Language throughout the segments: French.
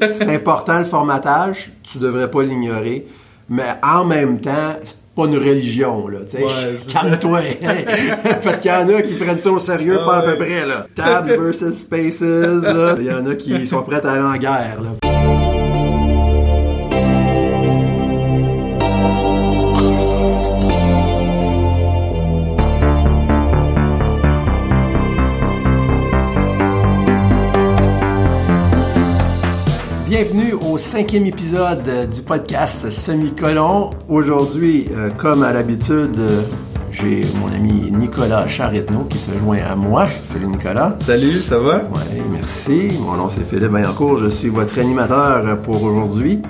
c'est important le formatage, tu devrais pas l'ignorer, mais en même temps, c'est pas une religion, là, tu sais. Ouais, Calme-toi. Parce qu'il y en a qui prennent ça au sérieux, Ah pas à peu près, là. Tabs versus spaces, là. Il y en a qui sont prêts à aller en guerre, là. Cinquième épisode euh, du podcast Semi-Colon. Aujourd'hui, euh, comme à l'habitude, euh, j'ai mon ami Nicolas Charitno qui se joint à moi. Salut Nicolas. Salut, ça va? Ouais, merci. Mon nom c'est Philippe Vaillancourt. Je suis votre animateur pour aujourd'hui.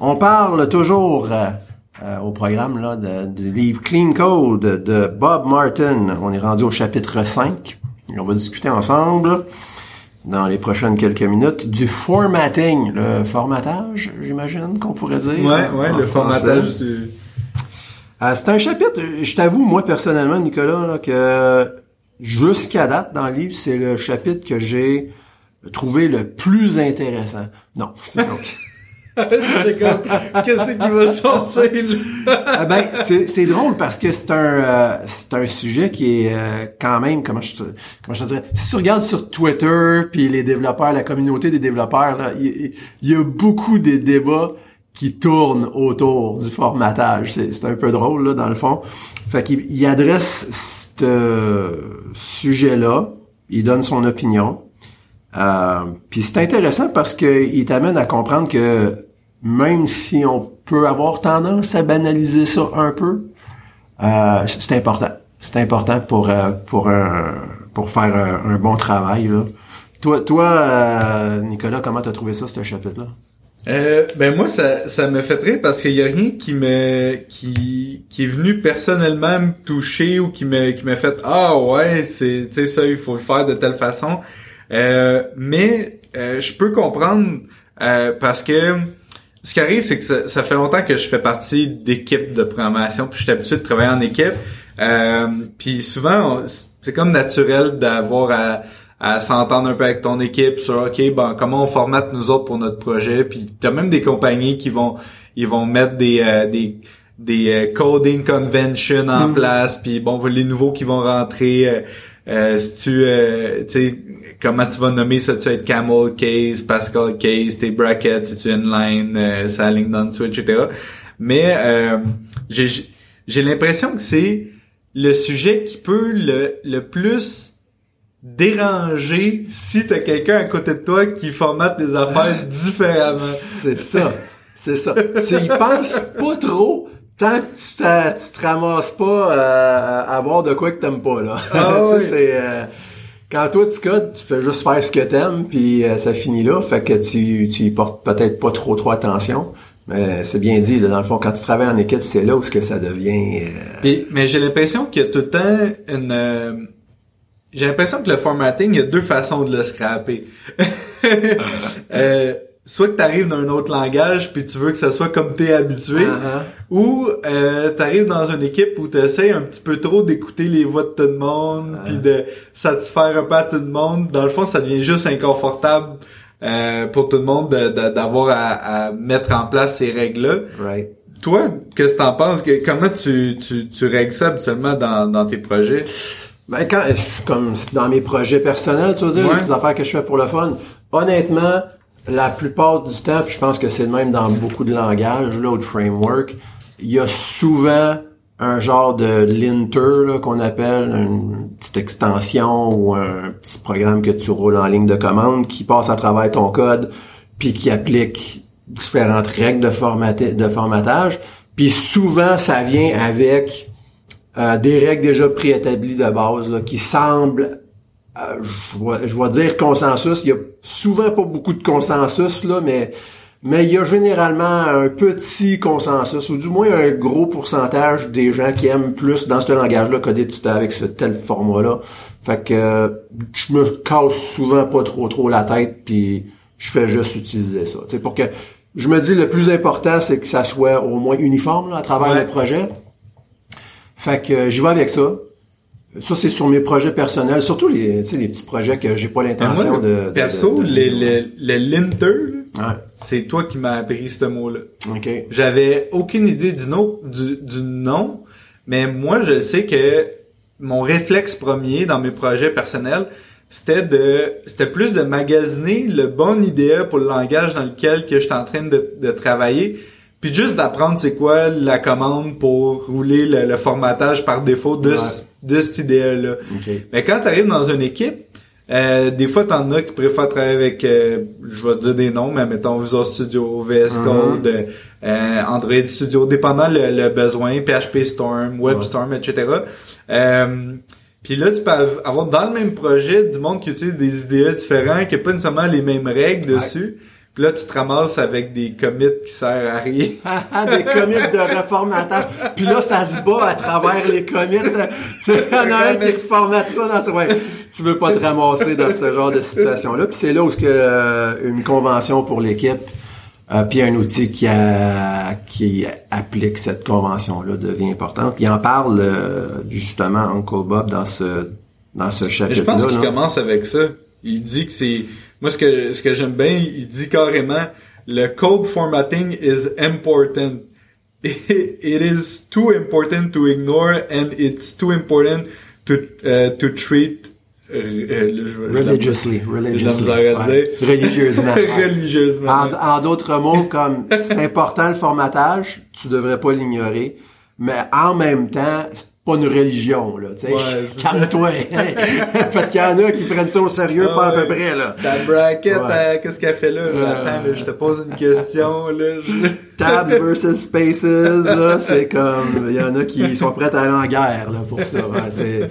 On parle toujours euh, au programme là, de- du livre Clean Code de Bob Martin. On est rendu au chapitre 5. Et on va discuter ensemble dans les prochaines quelques minutes du formatting, le formatage, j'imagine qu'on pourrait dire. Ouais, ouais, le français. formatage du... Euh, c'est un chapitre, je t'avoue, moi personnellement, Nicolas, là, que jusqu'à date dans le livre, c'est le chapitre que j'ai trouvé le plus intéressant. Non, c'est donc. Qu'est-ce qui va là? Ah ben, c'est, drôle parce que c'est un euh, c'est un sujet qui est euh, quand même comment je comment je te dirais si tu regardes sur Twitter puis les développeurs la communauté des développeurs là il y, a beaucoup de débats qui tournent autour du formatage c'est, un peu drôle là dans le fond fait qu'il il adresse ce sujet là il donne son opinion euh, puis c'est intéressant parce que il t'amène à comprendre que même si on peut avoir tendance à banaliser ça un peu, euh, c'est important. C'est important pour euh, pour un, pour faire un, bon travail là. Toi, toi, euh, Nicolas, comment t'as trouvé ça ce chapitre-là? Euh, ben moi, ça, ça me fait rire parce qu'il y a rien qui me, qui, qui est venu personnellement me toucher ou qui me, qui m'a fait, ah ouais, c'est, tu sais, ça, il faut le faire de telle façon. Euh, mais, euh, je peux comprendre, parce que, ce qui arrive, c'est que ça, ça fait longtemps que je fais partie d'équipes de programmation, puis je suis habitué de travailler en équipe. Euh, puis souvent, c'est comme naturel d'avoir à, à s'entendre un peu avec ton équipe sur OK, ben comment on formate nous autres pour notre projet. Puis t'as même des compagnies qui vont ils vont mettre des euh, des des euh, coding conventions en place. Puis bon, les nouveaux qui vont rentrer. euh, euh, si tu euh, tu sais comment tu vas nommer ça? Tu vas être camel case pascal case tes brackets si tu inline euh, sa ligne dans dessous etc mais euh, j'ai j'ai l'impression que c'est le sujet qui peut le le plus déranger si t'as quelqu'un à côté de toi qui formate des affaires différemment C'est ça, c'est ça. tu y penses pas trop tant que tu, tu te ramasses pas euh, à avoir de quoi que t'aimes pas là. Ah Ça, oui. c'est euh, quand toi tu codes, tu fais juste faire ce que t'aimes puis euh, ça finit là. Fait que tu tu y portes peut-être pas trop trop attention. Mais c'est bien dit, là, dans le fond, quand tu travailles en équipe, c'est là où ce que ça devient. euh, mais j'ai l'impression qu'il y a tout le temps une... euh, j'ai l'impression que le formatting, il y a deux façons de le scraper. Soit que tu arrives dans un autre langage puis tu veux que ça soit comme t'es habitué, Ah, ou euh, tu arrives dans une équipe où tu essaies un petit peu trop d'écouter les voix de tout le monde Ouais. puis de satisfaire un peu à tout le monde. Dans le fond, ça devient juste inconfortable euh, pour tout le monde de- de- d'avoir à, à mettre en place ces règles-là. right. Toi, qu'est-ce que t'en penses? Que- Comment tu, tu, tu règles ça habituellement dans, dans tes projets? Ben, quand, comme dans mes projets personnels, tu veux dire, Ouais. les petites affaires que je fais pour le fun, honnêtement, la plupart du temps, puis je pense que c'est le même dans beaucoup de langages, là, de framework, il y a souvent un genre de linter, qu'on appelle une petite extension ou un petit programme que tu roules en ligne de commande qui passe à travers ton code puis qui applique différentes règles de formatage. Puis souvent, ça vient avec euh, des règles déjà préétablies de base là, qui semblent, euh, je vais- dire consensus. Il y a souvent pas beaucoup de consensus là, mais mais il y a généralement un petit consensus ou du moins un gros pourcentage des gens qui aiment plus dans ce langage-là coder tout avec ce tel format-là. Fait que euh, je me casse souvent pas trop trop la tête puis je fais juste utiliser ça. Tu sais, pour que je me dis le plus important c'est que ça soit au moins uniforme là, à travers Ouais. le projet. Fait que euh, j'y vais avec ça. Ça, c'est sur mes projets personnels, surtout les, tu sais, les petits projets que j'ai pas Ben, l'intention de, de- Perso, de- de- le, le, le linter. C'est toi qui m'as appris ce mot-là. OK. J'avais aucune idée du nom, du, du nom, mais moi, je sais que mon réflexe premier dans mes projets personnels, c'était de, c'était plus de magasiner le bon idée pour le langage dans lequel que j'étais en train de, de travailler, puis juste d'apprendre c'est quoi la commande pour rouler le, le formatage par défaut de, Ouais. ce- de cette idée-là. OK. Mais quand tu arrives dans une équipe, euh, des fois, t'en as qui préfèrent travailler avec, euh, je vais te dire des noms, mais mettons Visual Studio, VS Mhm. Code, euh, Android Studio, dépendant le, le besoin, PHP Storm, WebStorm, etc. Euh, puis là, tu peux av- avoir dans le même projet du monde qui utilise des idées différents, qui n'a pas nécessairement les mêmes règles Ouais. Puis là, tu te ramasses avec des commits qui servent à rien. des commits de reformatage. Puis là, ça se bat à travers les commits. Tu sais, il y en a un qui reformate ça dans ce... Ouais, tu veux pas te ramasser dans ce genre de situation-là. Puis c'est là où ce que, euh, une convention pour l'équipe euh, puis un outil qui, a- qui applique cette convention-là devient importante. Puis il en parle euh, justement Uncle Bob dans ce dans ce chapitre-là. je pense qu'il commence avec ça. Il dit que c'est moi ce que ce que j'aime bien, il dit carrément le code formatting is important. It is too important to ignore and it's too important to uh, to treat euh, euh, Religiously, religiously. Ouais. Religieusement. religieusement. En, en d'autres mots, comme c'est important le formatage, tu devrais pas l'ignorer, mais en même temps, pas une religion, là, tu sais. Ouais, Calme-toi. Parce qu'il y en a qui prennent ça au sérieux, Ah pas à peu près, là. Ta bracket, Ouais. euh, qu'est-ce qu'elle fait là? Euh. Attends, là, je te pose une question, là. je- Tabs versus spaces, là, c'est comme, il y en a qui sont prêts à aller en guerre, là, pour ça. ouais,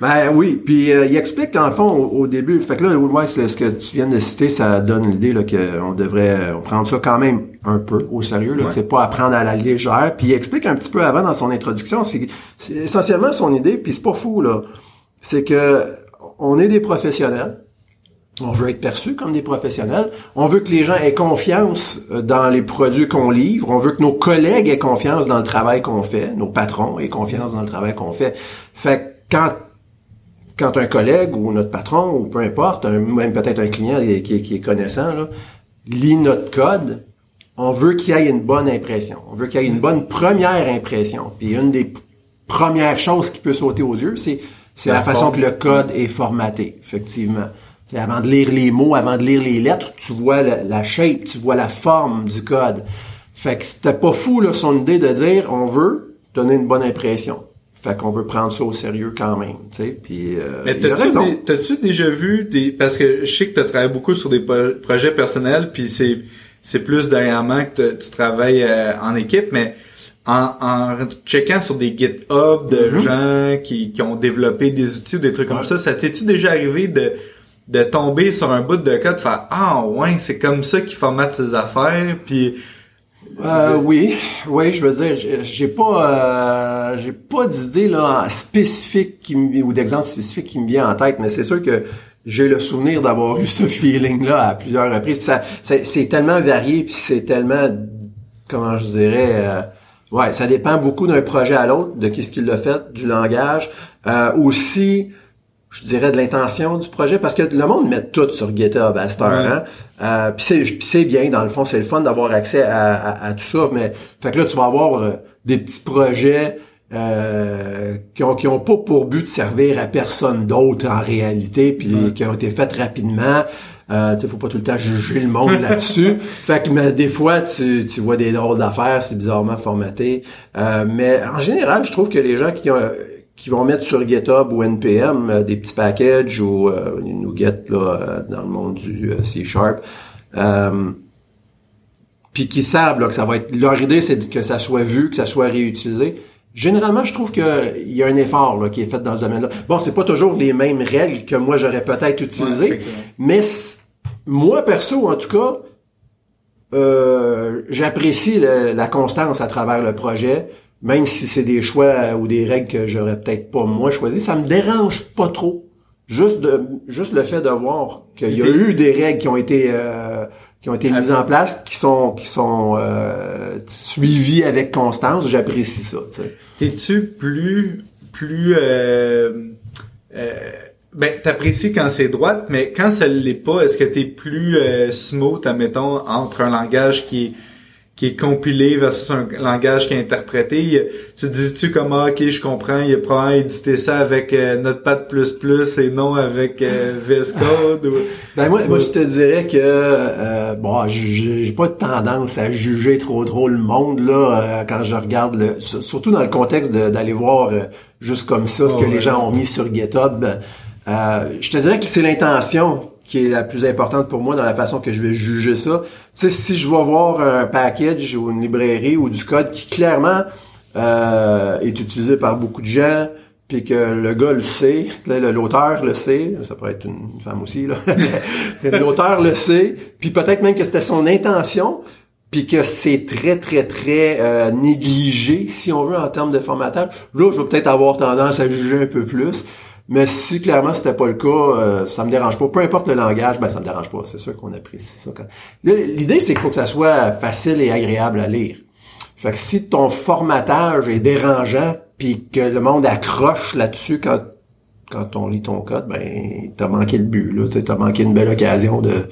ben oui, puis euh, il explique dans le fond au, au début, fait que là, ouais, ce que tu viens de citer, ça donne l'idée qu'on devrait euh, prendre ça quand même un peu au sérieux, là, Ouais. que c'est pas à prendre à la légère. Puis il explique un petit peu avant dans son introduction, c'est, c'est essentiellement son idée, puis c'est pas fou là, c'est que on est des professionnels. On veut être perçu comme des professionnels. On veut que les gens aient confiance euh, dans les produits qu'on livre. On veut que nos collègues aient confiance dans le travail qu'on fait. Nos patrons aient confiance dans le travail qu'on fait. Fait que quand quand un collègue ou notre patron ou peu importe, un- même peut-être un client qui, qui- qui est connaissant, là, lit notre code, on veut qu'il y ait une bonne impression. On veut qu'il y ait une bonne première impression. Puis une des premières choses qui peut sauter aux yeux, c'est c'est la, La façon que le code est formaté, effectivement. Avant de lire les mots, avant de lire les lettres, tu vois la, la shape, tu vois la forme du code. Fait que c'était pas fou là, son idée de dire on veut donner une bonne impression. Fait qu'on veut prendre ça au sérieux quand même, tu sais. Puis euh, Mais t'as-tu, déjà vu des parce que je sais que tu travaillé beaucoup sur des pro- projets personnels puis c'est c'est plus dernièrement que t'as- tu travailles euh, en équipe mais en, en checkant sur des GitHub de Mhm. gens qui, qui ont développé des outils ou des trucs Ouais. comme ça, ça t'es-tu déjà arrivé de de tomber sur un bout de code faire ah ouais c'est comme ça qu'il formate ses affaires puis Euh, oui, oui, je veux dire, j'ai- pas, euh, j'ai pas d'idée là spécifique qui me, ou d'exemple spécifique qui me vient en tête, mais c'est sûr que j'ai le souvenir d'avoir eu ce feeling-là à plusieurs reprises. Puis ça, c'est tellement varié, puis c'est tellement, comment je dirais, euh, ouais, ça dépend beaucoup d'un projet à l'autre, de qu'est-ce qu'il a fait, du langage, euh, aussi je dirais de l'intention du projet parce que le monde met tout sur GitHub à cette heure, Ouais. hein. Euh, puis c'est bien dans le fond, c'est le fun d'avoir accès à, à- à tout ça, mais fait que là tu vas avoir euh, des petits projets euh, qui ont qui ont pas pour but de servir à personne d'autre en réalité, puis Ouais. qui ont été faites rapidement. Euh, tu faut pas tout le temps juger le monde là-dessus. Fait que mais des fois, tu, tu vois des drôles d'affaires, c'est bizarrement formaté. Euh, mais en général, je trouve que les gens qui ont qui vont mettre sur GitHub ou NPM euh, des petits packages ou euh, Nougat là, euh, dans le monde du euh, C Sharp. Euh, puis qui savent là, que ça va être leur idée c'est que ça soit vu, que ça soit réutilisé. Généralement, je trouve qu'il y a un effort là, qui est fait dans ce domaine-là. Bon, c'est pas toujours les mêmes règles que moi j'aurais peut-être utilisées, mais moi perso, en tout cas, euh, j'apprécie la constance à travers le projet, même si c'est des choix ou des règles que j'aurais peut-être pas moi choisi. Ça me dérange pas trop. Juste de juste le fait de voir qu'il y a eu des règles qui ont été euh, qui ont été mises en place, qui sont qui sont euh, suivies avec constance. J'apprécie ça. T'es-tu plus plus euh, euh, Ben, t'apprécies quand c'est droite, mais quand ça l'est pas, est-ce que t'es plus euh, smooth, admettons, entre un langage qui est qui est compilé versus un langage qui est interprété. Tu dis-tu comment, ah, ok, je comprends, il a probablement édité ça avec euh, Notepad++ et non avec euh, VS Code ou... Ben moi, moi je te dirais que euh, bon, j'ai pas de tendance à juger trop trop le monde là euh, quand je regarde le, surtout dans le contexte d'aller voir juste comme ça ce que les gens ont mis sur GitHub. je te dirais que c'est l'intention qui est la plus importante pour moi dans la façon que je vais juger ça. Tu sais, si je vais voir un package ou une librairie ou du code qui clairement euh, est utilisé par beaucoup de gens, puis que le gars le sait, l'auteur le sait, ça pourrait être une femme aussi, là. l'auteur le sait, puis peut-être même que c'était son intention, puis que c'est très, très, très euh, négligé, si on veut, en termes de formatage. Là, je vais peut-être avoir tendance à juger un peu plus. Mais si clairement c'était pas le cas, euh, ça me dérange pas. Peu importe le langage, ben ça me dérange pas. C'est sûr qu'on apprécie ça. L'idée, c'est qu'il faut que ça soit facile et agréable à lire. Fait que si ton formatage est dérangeant, puis que le monde accroche là-dessus quand quand on lit ton code, ben t'as manqué le but. Là, t'as manqué une belle occasion de.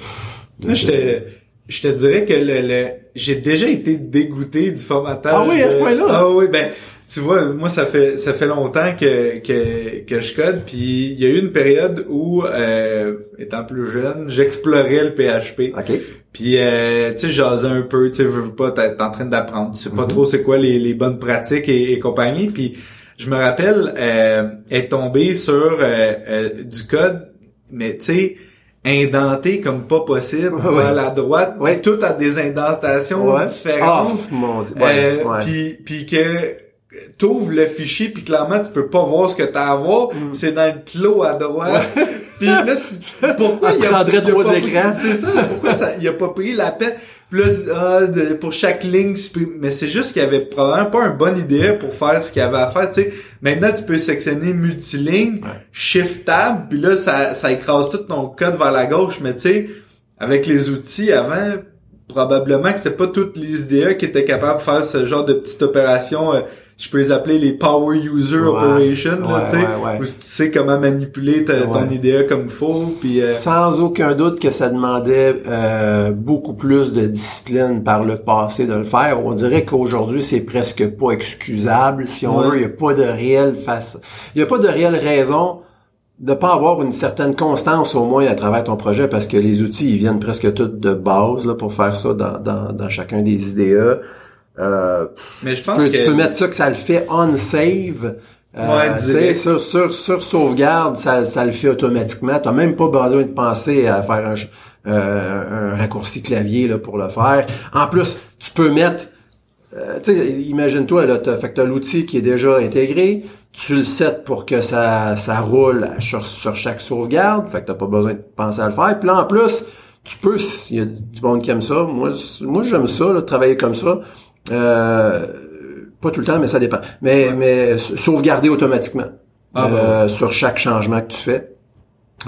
de je te je te dirais que le, j'ai déjà été dégoûté du formatage. Ah oui, à ce point-là? Ah oui, ben tu vois, moi ça fait ça fait longtemps que que, que je code, puis il y a eu une période où, euh, étant plus jeune, j'explorais le PHP. Ok. Puis euh, tu sais, j'osais un peu, tu sais, veux pas, t'es en train d'apprendre, tu sais pas mhm. trop c'est quoi les, les bonnes pratiques et, compagnie. Puis je me rappelle euh, être tombé sur euh, euh, du code, mais tu sais indenté comme pas possible à la droite tout a des indentations différentes oh, mon Dieu. puis puis que t'ouvres le fichier puis clairement tu peux pas voir ce que t'as à voir. Mm. c'est dans le clos à droite. Puis là tu, pourquoi il y a, trois écrans. C'est ça pourquoi ça il a pas pris la peine? Plus ah, pour chaque ligne mais c'est juste qu'il y avait probablement pas une bonne idée pour faire ce qu'il y avait à faire tu sais. Maintenant tu peux sectionner multiligne shift tab puis là ça ça écrase tout ton code vers la gauche. Mais tu sais avec les outils avant probablement que c'était pas toutes les IDE qui étaient capables de faire ce genre de petite opération euh, je peux les appeler les power user operation là, tu sais, où tu sais comment manipuler ton idée comme il faut. Puis, euh, Sans aucun doute que ça demandait euh, beaucoup plus de discipline par le passé de le faire. On dirait qu'aujourd'hui c'est presque pas excusable si on veut. Il y a pas de réelle face, il y a pas de réelle raison de pas avoir une certaine constance au moins à travers ton projet parce que les outils ils viennent presque tous de base là pour faire ça dans, dans, dans chacun des IDE. Euh, mais je pense que tu peux mettre ça que ça le fait on save. Euh, ouais, sur, sur, sur sauvegarde, ça, ça le fait automatiquement. T'as même pas besoin de penser à faire un, euh, un raccourci clavier là, pour le faire. En plus, tu peux mettre euh, imagine-toi, là, t'as, fait que t'as l'outil qui est déjà intégré, tu le sets pour que ça, ça roule sur, sur chaque sauvegarde, fait que t'as pas besoin de penser à le faire. Puis là, en plus, tu peux, s'il y a du monde qui aime ça, moi, moi j'aime ça, là, travailler comme ça. Euh, pas tout le temps, mais ça dépend. Mais, mais sauvegarder automatiquement ah, euh, sur chaque changement que tu fais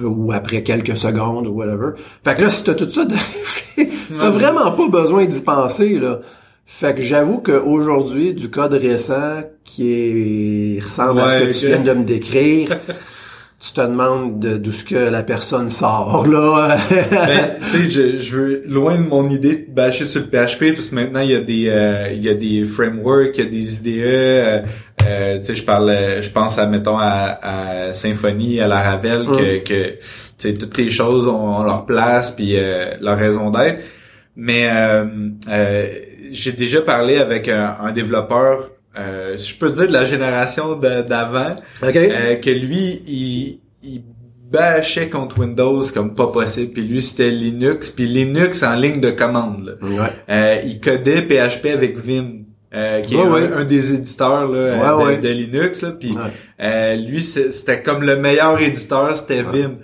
ou après quelques secondes ou whatever. Fait que là, si t'as tout ça, t'as vraiment pas besoin d'y penser, là. Fait que j'avoue qu'aujourd'hui, du code récent qui est, ressemble à ce que tu viens de me décrire, tu te demandes d'où ce que la personne sort là. ben, tu sais, je, veux loin de mon idée de bâcher sur le PHP parce que maintenant il y a des euh, il y a des frameworks, il y a des IDE. Euh, euh, tu sais, je parle, je pense à mettons à, à Symfony, à Laravel que mm. que tu sais toutes les choses ont, leur place puis leur raison d'être. Mais j'ai déjà parlé avec un, un développeur euh, je peux dire de la génération d'avant, euh, que lui, il, il bâchait contre Windows comme pas possible. Puis lui, c'était Linux. Puis Linux en ligne de commande. Euh, il codait PHP avec Vim. Euh, qui est un, des éditeurs là, de, Linux. Là. Puis lui, c'était comme le meilleur éditeur, c'était Vim.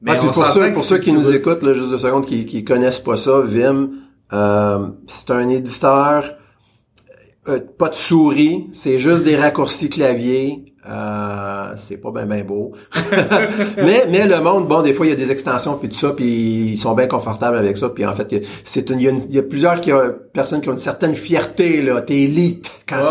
Mais ah, pour ceux, pour ceux qui nous écoutent, là, juste deux secondes, qui, qui connaissent pas ça, Vim, c'est un éditeur euh, pas de souris, c'est juste des raccourcis clavier. Euh, c'est pas bien ben beau. mais mais le monde, bon, des fois il y a des extensions puis tout ça, puis ils sont bien confortables avec ça. Puis en fait, c'est il y, a plusieurs qui ont, personnes qui ont une certaine fierté là. T'es élite quand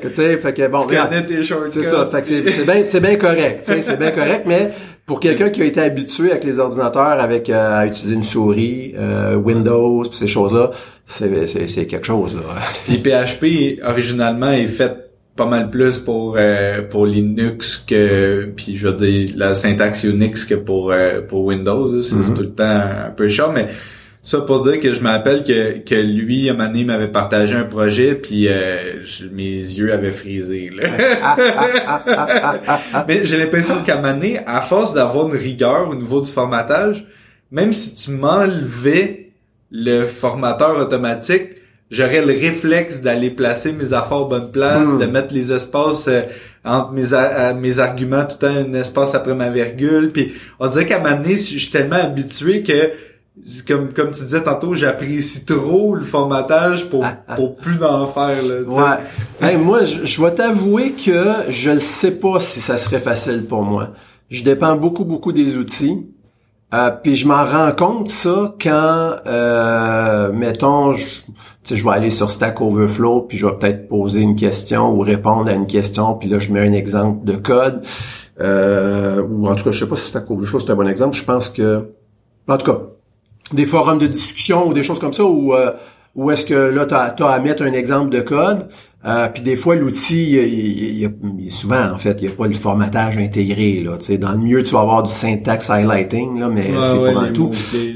tu, tu sais, fait que bon, c'est ça. Fait que c'est bien c'est bien correct, tu c'est bien correct. Mais Pour quelqu'un qui a été habitué avec les ordinateurs, avec euh, à utiliser une souris, euh, Windows, pis ces choses-là, c'est, quelque chose. Là. Puis PHP originalement est fait pas mal plus pour euh, pour Linux que puis je veux dire la syntaxe Unix que pour euh, pour Windows c'est Mhm. tout le temps un peu chiant mais ça pour dire que je me rappelle que que lui à un moment donné m'avait partagé un projet puis euh, je- mes yeux avaient frisé là. mais j'ai l'impression qu'à un moment donné à force d'avoir une rigueur au niveau du formatage même si tu m'enlevais le formateur automatique j'aurais le réflexe d'aller placer mes affaires aux bonnes places, Mm. de mettre les espaces euh, entre mes, mes arguments tout le temps un espace après ma virgule. Puis on dirait qu'à un moment donné, je suis tellement habitué que comme comme tu disais tantôt, j'apprécie trop le formatage pour pour plus d'en faire là. Ouais. Hey, moi, je, je vais t'avouer que je ne sais pas si ça serait facile pour moi. Je dépends beaucoup, beaucoup des outils. Euh, puis je m'en rends compte ça quand, euh, mettons, je, tu sais, je vais aller sur Stack Overflow, puis je vais peut-être poser une question ou répondre à une question, puis là je mets un exemple de code. Euh, ou en tout cas, je sais pas si Stack Overflow c'est un bon exemple. Je pense que, en tout cas, des forums de discussion ou des choses comme ça où euh, où est-ce que là tu as, à mettre un exemple de code euh, puis des fois l'outil il, il- il- souvent en fait il n'y a pas le formatage intégré là tu sais. Dans le mieux tu vas avoir du syntax highlighting là mais c'est ouais, pas dans tout.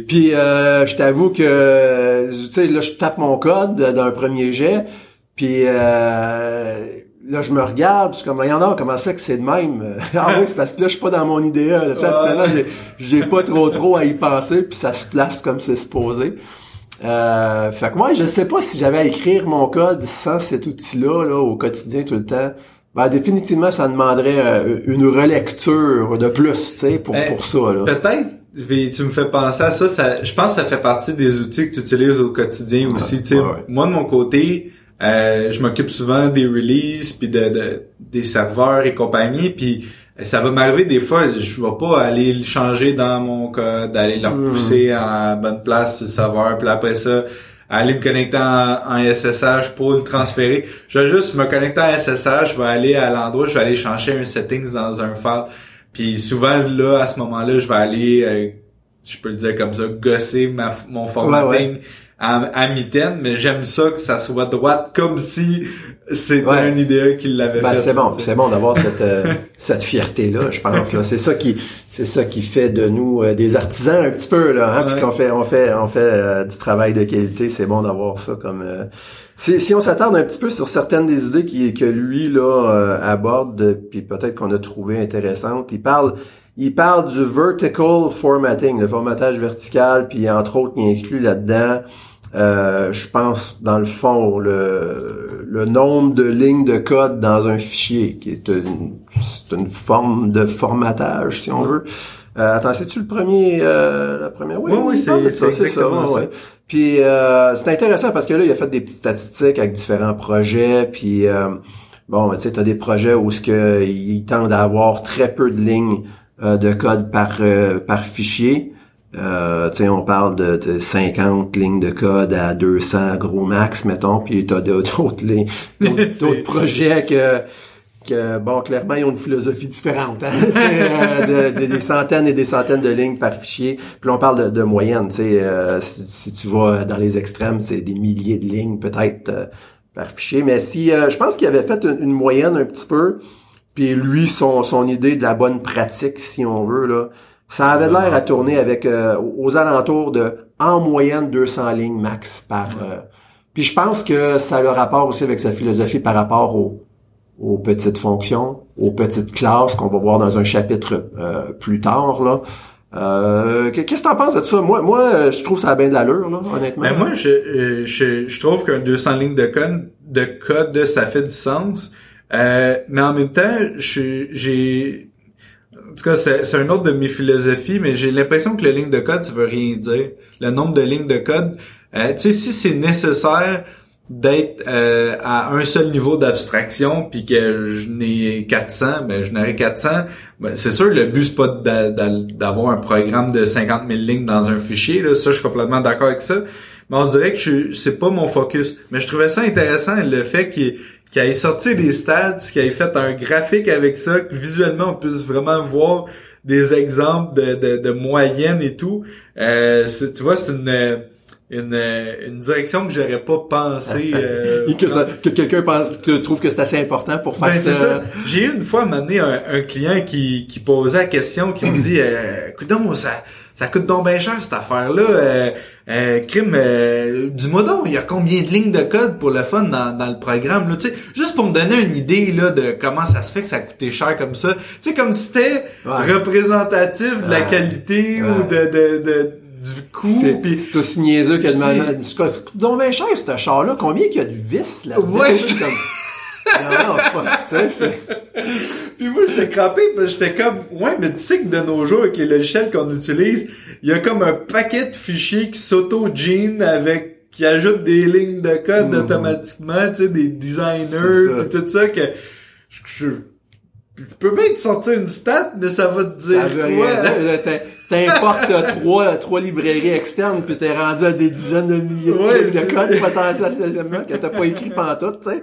puis euh, je t'avoue que tu sais là je tape mon code d'un premier jet puis euh, là je me regarde puis je suis comme voyons donc comment ça que c'est de même? Ah oui c'est parce que là je suis pas dans mon idéal tu sais Ouais. j'ai j'ai pas trop trop à y penser puis ça se place comme c'est supposé euh, fait que moi je sais pas si j'avais à écrire mon code sans cet outil là au quotidien tout le temps ben définitivement ça demanderait euh, une relecture de plus tu sais pour Eh, pour ça là Peut-être, puis tu me fais penser à ça, ça, je pense que ça fait partie des outils que tu utilises au quotidien aussi. tu sais. ouais, ouais. Moi, de mon côté, euh, je m'occupe souvent des releases, puis de, de- des serveurs et compagnie, puis ça va m'arriver des fois, je vais pas aller le changer dans mon code, aller le Hmm. repousser en bonne place sur le serveur, puis après ça, aller me connecter en, en SSH pour le transférer. Je vais juste me connecter en SSH, je vais aller à l'endroit, je vais aller changer un settings dans un file. Puis souvent là, à ce moment-là, je vais aller, euh, je peux le dire comme ça, gosser ma, mon formatting à, à mitaine, mais j'aime ça que ça soit droite comme si c'était Ouais. un idéal qui l'avait Ben, fait. c'est bon, c'est bon d'avoir cette euh, cette fierté là, je pense. là. C'est ça qui c'est ça qui fait de nous euh, des artisans un petit peu là, hein, puis qu'on fait on fait on fait euh, du travail de qualité. C'est bon d'avoir ça comme. euh, si, si on s'attarde un petit peu sur certaines des idées qui, que lui là aborde, puis peut-être qu'on a trouvé intéressantes, il parle il parle du vertical formatting, le formatage vertical, puis entre autres il inclut là-dedans euh, je pense, dans le fond, le, le nombre de lignes de code dans un fichier, qui est une, c'est une forme de formatage, si on veut. Euh, attends, c'est-tu le premier, euh, la première? Oui, oui, c'est- de c'est ça, ça. ouais. Puis euh, c'est intéressant parce que là, il a fait des petites statistiques avec différents projets, puis euh, bon, tu sais, t'as des projets où ce que ils tendent à avoir très peu de lignes euh, de code par par fichier. Euh, tu sais, on parle de, de 50 lignes de code à 200 gros max, mettons, puis t'as d'autres d'autres projets que, que, bon, clairement, ils ont une philosophie différente. hein. C'est euh, de- de- des centaines et des centaines de lignes par fichier. Puis on parle de, de moyenne, tu sais, euh, si, si tu vas dans les extrêmes, c'est des milliers de lignes peut-être euh, par fichier. Mais si, je pense qu'il avait fait une, une moyenne un petit peu, puis lui, son, son idée de la bonne pratique, si on veut, là, ça avait l'air à tourner avec euh, aux alentours de en moyenne 200 lignes max par. euh, puis je pense que ça a le rapport aussi avec sa philosophie par rapport aux, aux petites fonctions, aux petites classes qu'on va voir dans un chapitre euh, plus tard là. Euh, Qu'est-ce que t'en penses de ça? Moi, moi, euh, je trouve ça a bien de l'allure, là, honnêtement. Ben moi, je, euh, je, je trouve qu'un 200 lignes de code, de code, ça fait du sens. Euh, mais en même temps, j'ai... En tout cas, c'est un autre de mes philosophies, mais j'ai l'impression que la ligne de code, ça veut rien dire. Le nombre de lignes de code, euh, tu sais, si c'est nécessaire d'être euh, à un seul niveau d'abstraction puis que je n'ai 400 ben je n'aurai 400 ben, c'est sûr le but c'est pas d'a- d'a- d'avoir un programme de 50 000 lignes dans un fichier là. Ça je suis complètement d'accord avec ça. Mais on dirait que c'est pas mon focus. Mais je trouvais ça intéressant le fait qu'il qu'il ait sorti des stats qu'il ait fait un graphique avec ça que visuellement on puisse vraiment voir des exemples de, de, de moyenne et tout. Euh, tu vois, c'est une une, une direction que j'aurais pas pensé. euh, Et que, ça- que quelqu'un pense, que trouve que c'est assez important pour faire ben, ça. ça. J'ai eu une fois m'amener un, un client qui, qui posait la question, qui me dit euh, Coudon, ça, ça coûte donc bien cher cette affaire-là. Euh, euh, crime, euh, dis-moi donc, il y a combien de lignes de code pour le fun dans, dans le programme, là, tu sais, juste pour me donner une idée là de comment ça se fait que ça coûté cher comme ça. Tu sais, comme si c'était Ouais. représentatif de la Ouais. qualité ou de, de, de du coût. C'est puis- c'est aussi niaiseux que de C'est- mal. Donc ben cher, ce char-là, combien qu'il y a de vis là Ouais, c'est c'est- comme... Non, non, c'est pas... tu sais, c'est- Puis moi, j'étais crampé, parce que j'étais comme, ouais, mais tu sais que de nos jours, avec les logiciels qu'on utilise, il y a comme un paquet de fichiers qui s'auto-gene avec, qui ajoutent des lignes de code Mhm. automatiquement, tu sais, des designers, pis tout ça, que je peux bien te sortir une stat, mais ça va te dire quoi? T'importes trois, trois librairies externes puis t'es rendu à des dizaines de milliers de Ouais, c'est- de code potentiellement que t'as pas écrit pantoute, tu sais.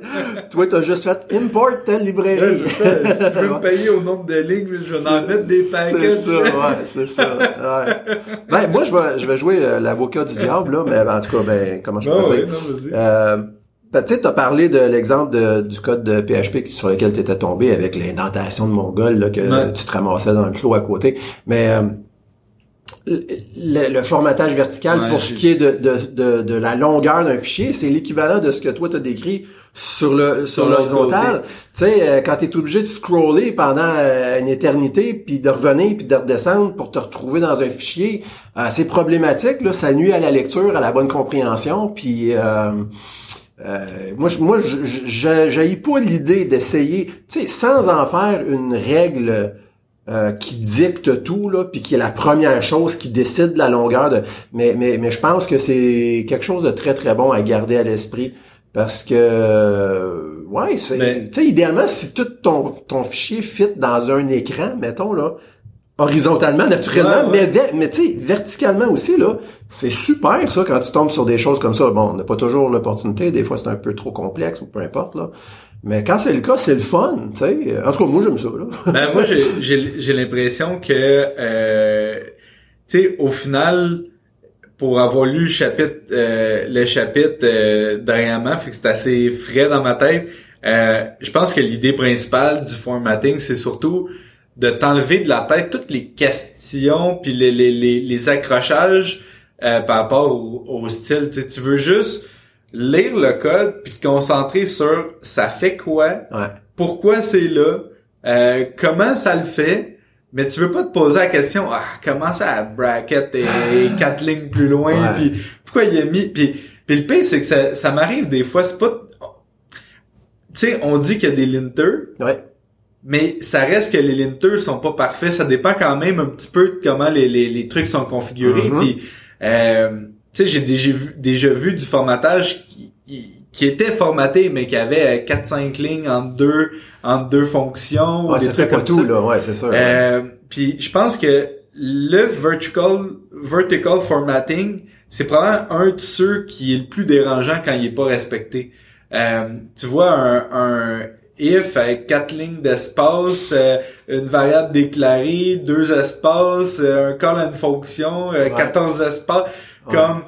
Toi, t'as juste fait import telle librairie. Ouais, c'est ça. Si tu veux me payer au nombre de lignes, je vais en mettre des paquets. C'est ça, ouais, c'est ça. Ouais. Ben, moi, je vais, je vais jouer euh, l'avocat du diable, là, mais en tout cas, ben, comment je peux Ah dire? ouais, non. Euh, ben, tu sais, t'as parlé de l'exemple du code de PHP sur lequel tu étais tombé avec l'indentation de Mongol, là, que Ouais. tu te ramassais dans le flot à côté. Mais euh, le, formatage vertical Ouais, pour ce qui est de, de, de, de la longueur d'un fichier, c'est l'équivalent de ce que toi t'as décrit sur le sur l'horizontal. Tu sais, euh, quand t'es obligé de scroller pendant euh, une éternité, puis de revenir, puis de redescendre pour te retrouver dans un fichier, c'est problématique. Là, ça nuit à la lecture, à la bonne compréhension, puis euh, moi, je, moi, j'haïs pas l'idée d'essayer, tu sais, sans en faire une règle euh, qui dicte tout, là, puis qui est la première chose qui décide de la longueur de. Mais, mais, mais je pense que c'est quelque chose de très très bon à garder à l'esprit. Parce que euh, ouais, c'est. Mais- Tu sais, idéalement, si tout ton, ton fichier fit dans un écran, mettons là, horizontalement, naturellement, Ouais, ouais. mais, mais tu sais, verticalement aussi, là, c'est super ça quand tu tombes sur des choses comme ça. Bon, on n'a pas toujours l'opportunité, des fois c'est un peu trop complexe ou peu importe, là. Mais quand c'est le cas, c'est le fun, tu sais. En tout cas, moi j'aime ça, là. Ben moi j'ai j'ai j'ai l'impression que euh, tu sais au final pour avoir lu le chapitre euh, le chapitre euh, dernièrement fait que c'est assez frais dans ma tête euh, je pense que l'idée principale du formatting c'est surtout de t'enlever de la tête toutes les questions puis les les les, les accrochages euh, par rapport au, au style tu sais, tu veux juste lire le code puis te concentrer sur ça fait quoi Ouais. pourquoi c'est là, euh, comment ça le fait, mais tu veux pas te poser la question, ah, comment ça bracket et quatre lignes plus loin, puis pourquoi il a mis, puis, puis le pire c'est que ça, ça m'arrive des fois, c'est pas, tu sais, on dit qu'il y a des linters, Ouais. Mais ça reste que les linters sont pas parfaits, ça dépend quand même un petit peu de comment les, les, les trucs sont configurés, Mhm. puis, euh, tu sais, j'ai déjà vu, déjà vu du formatage qui, qui, était formaté, mais qui avait 4-5 lignes entre deux, entre deux fonctions, ou Ouais, des ça fait trucs pas comme tout, ça. là. Ouais, c'est sûr. Euh, puis je pense que le vertical vertical formatting, c'est probablement un de ceux qui est le plus dérangeant quand il est pas respecté. Euh, tu vois un, un if avec quatre lignes d'espace, euh, une variable déclarée, deux espaces, euh, un call and fonction, euh, Ouais. 14 espaces, Ouais. comme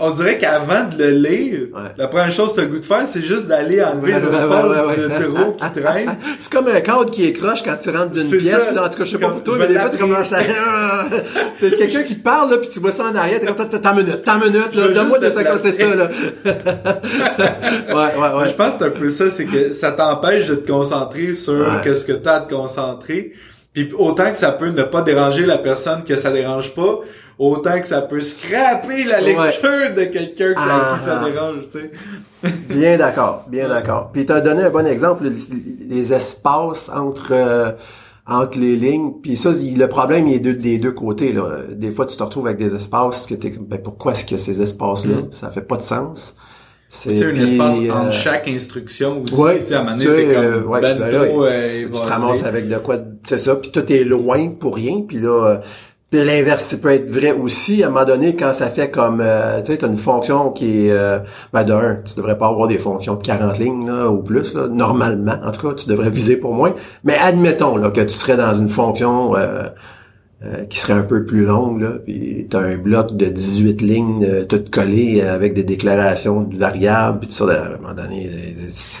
on dirait qu'avant de le lire, Ouais. la première chose que tu as le goût de faire, c'est juste d'aller enlever Ouais, les espaces ouais, de trop qui traînent. C'est comme un cadre qui écroche quand tu rentres d'une pièce. ça. Là, en tout cas, je sais pas pour toi, mais des fois, tu commences à... T'as quelqu'un qui te parle, là, puis tu vois ça en arrière, t'es comme, t'as t'as minute, t'as minute, là, donne-moi de ça, c'est ça, là. ouais, ouais, ouais. Je pense que c'est un peu ça, c'est que ça t'empêche de te concentrer sur qu'est-ce que t'as à te concentrer. Puis autant que ça peut ne pas déranger la personne que ça dérange pas, autant que ça peut scraper la Ouais. lecture de quelqu'un que Ah, qui ça ah. dérange, tu sais. Bien d'accord, bien d'accord. Puis tu as donné un bon exemple, les- les espaces entre euh, entre les lignes. Puis ça, le problème il est de- des deux côtés. Là. Des fois, tu te retrouves avec des espaces que t'es comme, ben pourquoi est-ce qu'il y a ces espaces-là Mm. Ça fait pas de sens? C'est Tu sais, un puis, espace euh, entre chaque instruction aussi. Ouais, tu sais, à un moment tu donné, sais, c'est euh, comme ouais, bento, ben là, euh, tu te ramasses avec de quoi, de- c'est ça. Puis tout est loin pour rien. Puis là, euh, Puis l'inverse peut être vrai aussi, à un moment donné, quand ça fait comme, euh, tu sais, t'as une fonction qui est, euh, ben d'un, tu devrais pas avoir des fonctions de 40 lignes, là, ou plus, là, normalement, en tout cas, tu devrais viser pour moins. Mais admettons, là, que tu serais dans une fonction euh, euh, qui serait un peu plus longue, là, puis t'as un bloc de 18 lignes, euh, tout collé avec des déclarations de variables, puis tout ça, à un moment donné,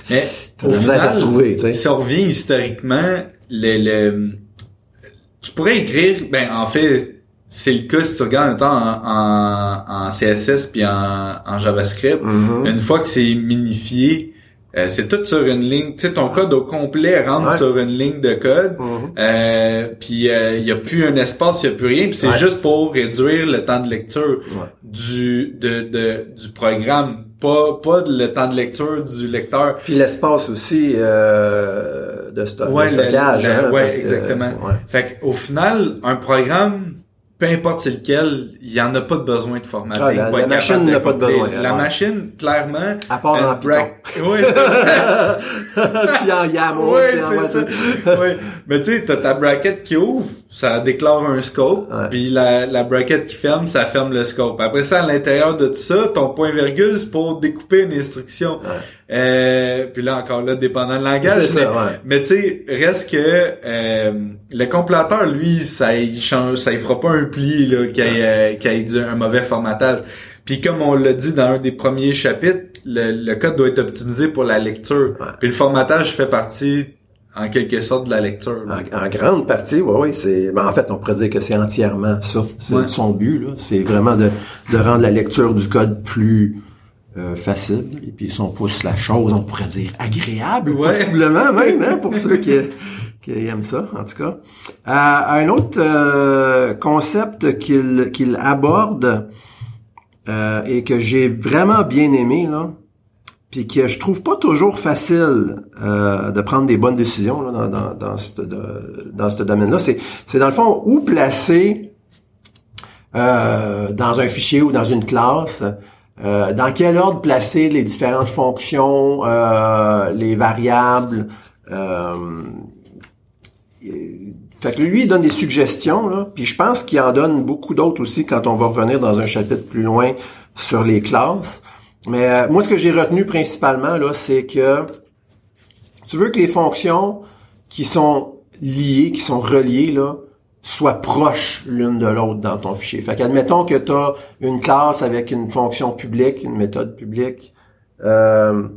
Mais, au à final, retrouver, tu sais. si on revient historiquement, le, le, tu pourrais écrire, ben en fait, c'est le cas si tu regardes un temps en, en, en CSS puis en, en JavaScript. Mhm. Une fois que c'est minifié, euh, c'est tout sur une ligne. Tu sais, ton code au complet rentre Ouais. sur une ligne de code. Mhm. Euh, puis il y a plus un espace, il y a plus rien. Puis c'est Ouais. juste pour réduire le temps de lecture Ouais. du de, de du programme, pas pas le temps de lecture du lecteur. Puis l'espace aussi euh, de, sto- Ouais, stockage. hein, que, exactement. ouais. Fait qu'au final, un programme, peu importe c'est lequel, il y en a pas de besoin de formater. Ah, la- machine capable n'a pas de besoin, La machine, clairement, À part un en Python. Ouais, c'est ça. puis en YAML. En- c'est ça. Ouais. Mais tu sais, t'as ta bracket qui ouvre, ça déclare un scope, puis la, la bracket qui ferme, ça ferme le scope. Après ça, à l'intérieur de tout ça, ton point virgule, c'est pour découper une instruction. Euh, puis là, encore là, dépendant du langage. Ça, mais ouais. mais tu sais, reste que euh, le compilateur, lui, ça il change, ça il fera pas un pli là, qui ait, qui ait du- un mauvais formatage. Puis comme on l'a dit dans un des premiers chapitres, le, le code doit être optimisé pour la lecture. Ouais. Puis le formatage fait partie en quelque sorte de la lecture. En, en grande partie, oui, oui, c'est. ben, en fait, on pourrait dire que c'est entièrement ça. C'est Ouais. son but, là. C'est vraiment de, de rendre la lecture du code plus euh, facile. Et puis si on pousse la chose, on pourrait dire agréable, Ouais. possiblement même, hein, pour ceux qui, qui aiment ça, en tout cas. Euh, un autre euh, concept qu'il qu'il aborde euh, et que j'ai vraiment bien aimé, là, puis que je trouve pas toujours facile euh, de prendre des bonnes décisions là, dans, dans, dans ce de- dans ce domaine-là. C'est, c'est dans le fond où placer euh, dans un fichier ou dans une classe, euh, dans quel ordre placer les différentes fonctions, euh, les variables. Euh, fait que lui, il donne des suggestions, là, puis je pense qu'il en donne beaucoup d'autres aussi quand on va revenir dans un chapitre plus loin sur les classes. Mais euh, moi, ce que j'ai retenu principalement, là, c'est que tu veux que les fonctions qui sont liées, qui sont reliées, là, soient proches l'une de l'autre dans ton fichier. Fait qu'admettons que tu as une classe avec une fonction publique, une méthode publique, euh,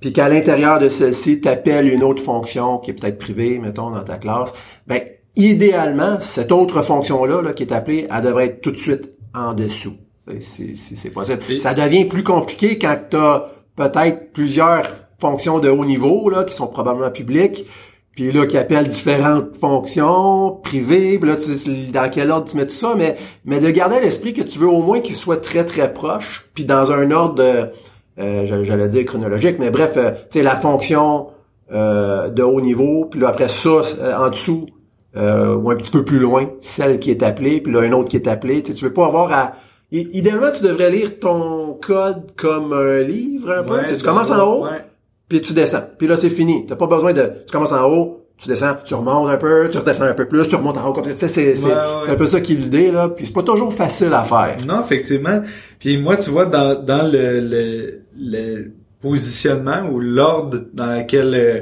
puis qu'à l'intérieur de celle-ci, tu appelles une autre fonction qui est peut-être privée, mettons, dans ta classe, ben, idéalement, cette autre fonction-là, là, qui est appelée, elle devrait être tout de suite en dessous. Si c'est possible. Et- Ça devient plus compliqué quand tu as peut-être plusieurs fonctions de haut niveau, là, qui sont probablement publiques, puis là, qui appellent différentes fonctions privées, puis là, tu sais, dans quel ordre tu mets tout ça, mais, mais de garder à l'esprit que tu veux au moins qu'ils soient très, très proches, puis dans un ordre euh, j'allais dire chronologique, mais bref, euh, tu sais, la fonction euh, de haut niveau, puis là, après ça, euh, en dessous, euh, ou un petit peu plus loin, celle qui est appelée, puis là, un autre qui est appelé. Tu sais, tu veux pas avoir à... Idéalement, tu devrais lire ton code comme un livre, un peu. Ouais, Tu sais, tu commences en haut, ouais. Puis tu descends. Puis là, c'est fini. T'as pas besoin de... Tu commences en haut, tu descends, tu remontes un peu, tu redescends un peu plus, tu remontes en haut. Comme ça. Tu sais, c'est c'est- Ouais, un peu ça qui est l'idée, là. Puis c'est pas toujours facile à faire. Non, effectivement. Puis moi, tu vois, dans, dans le, le, le positionnement ou l'ordre dans lequel euh,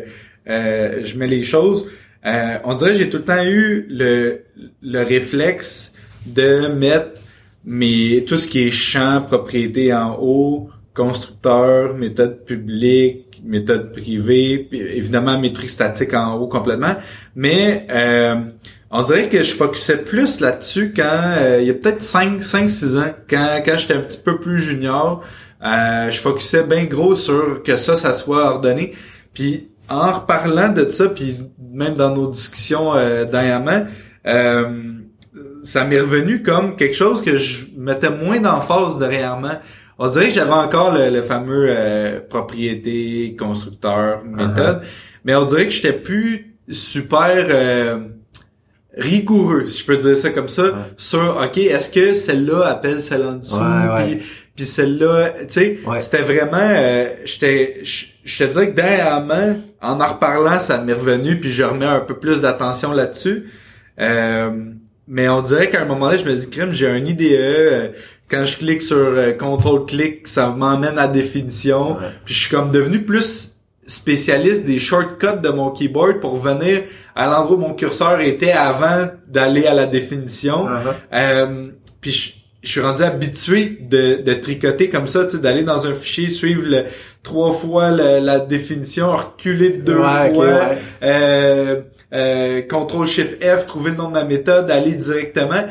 euh, je mets les choses, euh, on dirait que j'ai tout le temps eu le, le réflexe de mettre mes tout ce qui est champ, propriété en haut, constructeur, méthode publique, méthode privée, évidemment mes trucs statiques en haut complètement. Mais euh, on dirait que je focusais plus là-dessus quand euh, il y a peut-être 5 5 6 ans quand quand j'étais un petit peu plus junior, euh, je focusais bien gros sur que ça ça soit ordonné. Puis en reparlant de ça puis même dans nos discussions euh, dernièrement, euh, ça m'est revenu comme quelque chose que je mettais moins d'emphase dernièrement. On dirait que j'avais encore le, le fameux euh, propriété, constructeur, méthode, mais on dirait que j'étais plus super euh, rigoureux, si je peux dire ça comme ça, sur OK, est-ce que celle-là appelle celle en dessous, Ouais, ouais. puis puis celle-là, tu sais, Ouais. c'était vraiment, euh, j'étais, je je te dirais que dernièrement, en en reparlant, ça m'est revenu, puis je remets un peu plus d'attention là-dessus. Euh, mais on dirait qu'à un moment donné, je me dis, crème, j'ai un IDE. Quand je clique sur euh, contrôle-clic, ça m'emmène à la définition. Ouais. Puis je suis comme devenu plus spécialiste des shortcuts de mon keyboard pour venir à l'endroit où mon curseur était avant d'aller à la définition. Uh-huh. Euh, puis je, je suis rendu habitué de, de tricoter comme ça, tu sais, d'aller dans un fichier, suivre le, trois fois le- la définition, reculer de deux Ouais, fois, ouais. euh, euh, contrôle shift F, trouver le nom de ma méthode, aller directement.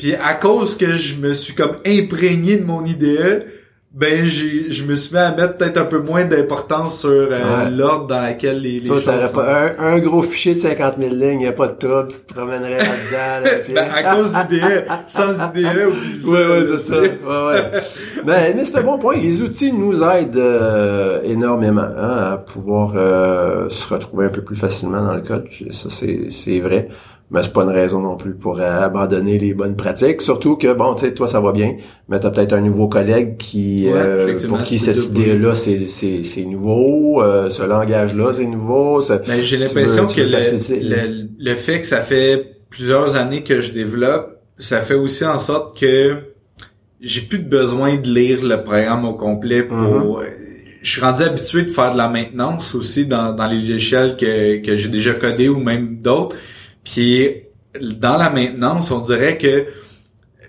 Puis à cause que je me suis comme imprégné de mon IDE, ben j'ai je me suis mis à mettre peut-être un peu moins d'importance sur euh, Ouais. l'ordre dans laquelle les, les Toi, choses sont. pas un, un gros fichier de 50 000 lignes, y a pas de trouble, tu te promènerais là-dedans. Là, puis- Ben, à cause d'IDE, sans IDE, oublie. Ouais, ouais, c'est ça. Ouais, ouais. Ben, mais c'est un bon point. Les outils nous aident euh, énormément hein, à pouvoir euh, se retrouver un peu plus facilement dans le code. Ça, c'est, c'est vrai. Mais c'est pas une raison non plus pour euh, abandonner les bonnes pratiques. Surtout que, bon, tu sais, toi, ça va bien, mais t'as peut-être un nouveau collègue qui, Ouais, euh, pour qui cette idée-là, c'est, c'est, c'est nouveau, euh, ce langage-là, c'est nouveau. ça- Ben, j'ai l'impression veux- que le, le, le fait que ça fait plusieurs années que je développe, ça fait aussi en sorte que j'ai plus de besoin de lire le programme au complet pour... Je suis rendu habitué de faire de la maintenance aussi dans, dans les logiciels que, que j'ai déjà codés ou même d'autres. Puis dans la maintenance, on dirait que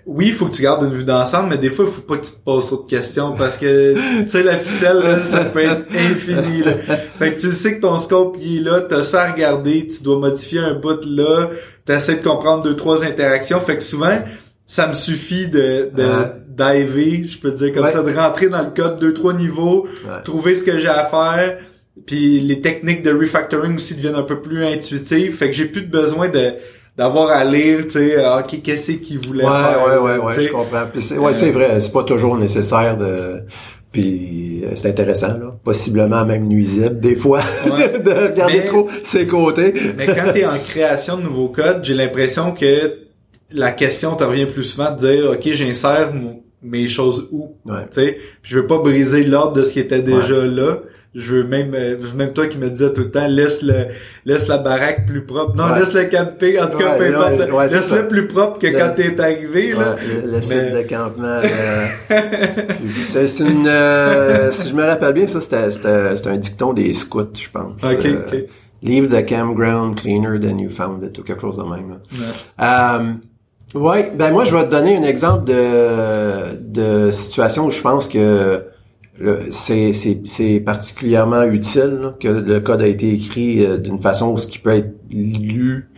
oui, il faut que tu gardes une vue d'ensemble, mais des fois, il faut pas que tu te poses trop de questions parce que, tu sais, la ficelle, là, ça peut être infini, là. Fait que tu sais que ton scope, il est là, t'as ça à regarder, tu dois modifier un bout là, t'essaies de comprendre deux, trois interactions. Fait que souvent, ça me suffit de, de Ouais. diver, je peux te dire comme Ouais. ça, de rentrer dans le code deux, trois niveaux, Ouais. trouver ce que j'ai à faire, puis les techniques de refactoring aussi deviennent un peu plus intuitives. Fait que j'ai plus de besoin de d'avoir à lire, tu sais, ah, ok, qu'est-ce qu'il voulait Ouais, faire. ouais, ouais, ouais, je comprends. C'est, ouais, Euh, c'est vrai, c'est pas toujours nécessaire de, puis euh, c'est intéressant, là. Possiblement même nuisible, des fois, Ouais. de regarder Mais- trop ses côtés. Mais quand t'es en création de nouveaux codes, j'ai l'impression que la question te revient plus souvent de dire, ok, j'insère mes choses où, Ouais. tu sais, je veux pas briser l'ordre de ce qui était déjà là. Je veux même, euh, même toi qui me disais tout le temps, laisse le, laisse la baraque plus propre. Non, Ouais. laisse le camping, en tout cas, Ouais, peu importe. ouais, laisse-le ça. plus propre que Le- quand t'es arrivé, là. Le, le Mais- site de campement. euh, c'est, une, euh, si je me rappelle bien, ça c'était, c'était, c'était un dicton des scouts, je pense. Ok, Euh, ok. Leave the campground cleaner than you found it, ou quelque chose de même. Là. Ouais. Euh, ouais, ben moi je vais te donner un exemple de, de situation où je pense que le- c'est, particulièrement utile là, que le code a été écrit euh, d'une façon où ce qui peut être lu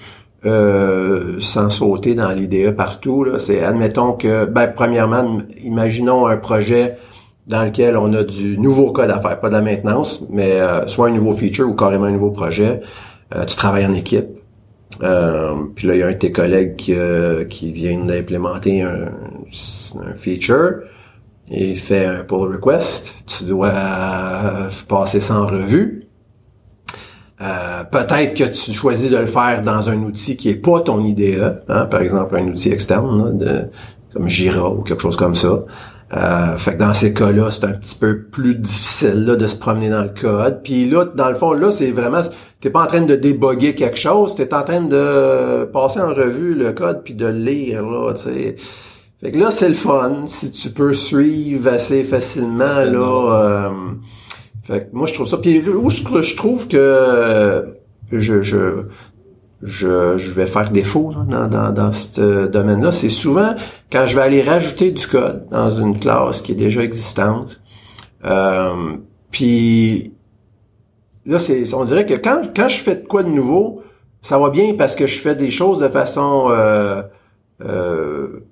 euh, sans sauter dans l'IDE partout. C'est admettons que, ben premièrement, imaginons un projet dans lequel on a du nouveau code à faire, pas de la maintenance, mais euh, soit un nouveau feature ou carrément un nouveau projet. Euh, tu travailles en équipe. Euh, puis là, il y a un de tes collègues qui, qui vient d'implémenter un, un feature et fait un pull request. Tu dois euh, passer ça en revue. Euh, peut-être que tu choisis de le faire dans un outil qui est pas ton IDE, hein, par exemple un outil externe là, de, comme Jira ou quelque chose comme ça. Euh, fait que dans ces cas-là, c'est un petit peu plus difficile là, de se promener dans le code. Puis là, dans le fond, là, c'est vraiment, t'es pas en train de déboguer quelque chose, t'es en train de passer en revue le code puis de le lire là, tu sais. Fait que là, c'est le fun si tu peux suivre assez facilement là. euh, fait que moi, je trouve ça. Puis où je, trouve que euh, je, je je, je vais faire défaut là, dans, dans, dans ce domaine-là, c'est souvent quand je vais aller rajouter du code dans une classe qui est déjà existante. Euh, puis là, c'est, on dirait que quand, quand je fais de quoi de nouveau, ça va bien parce que je fais des choses de façon euh, euh,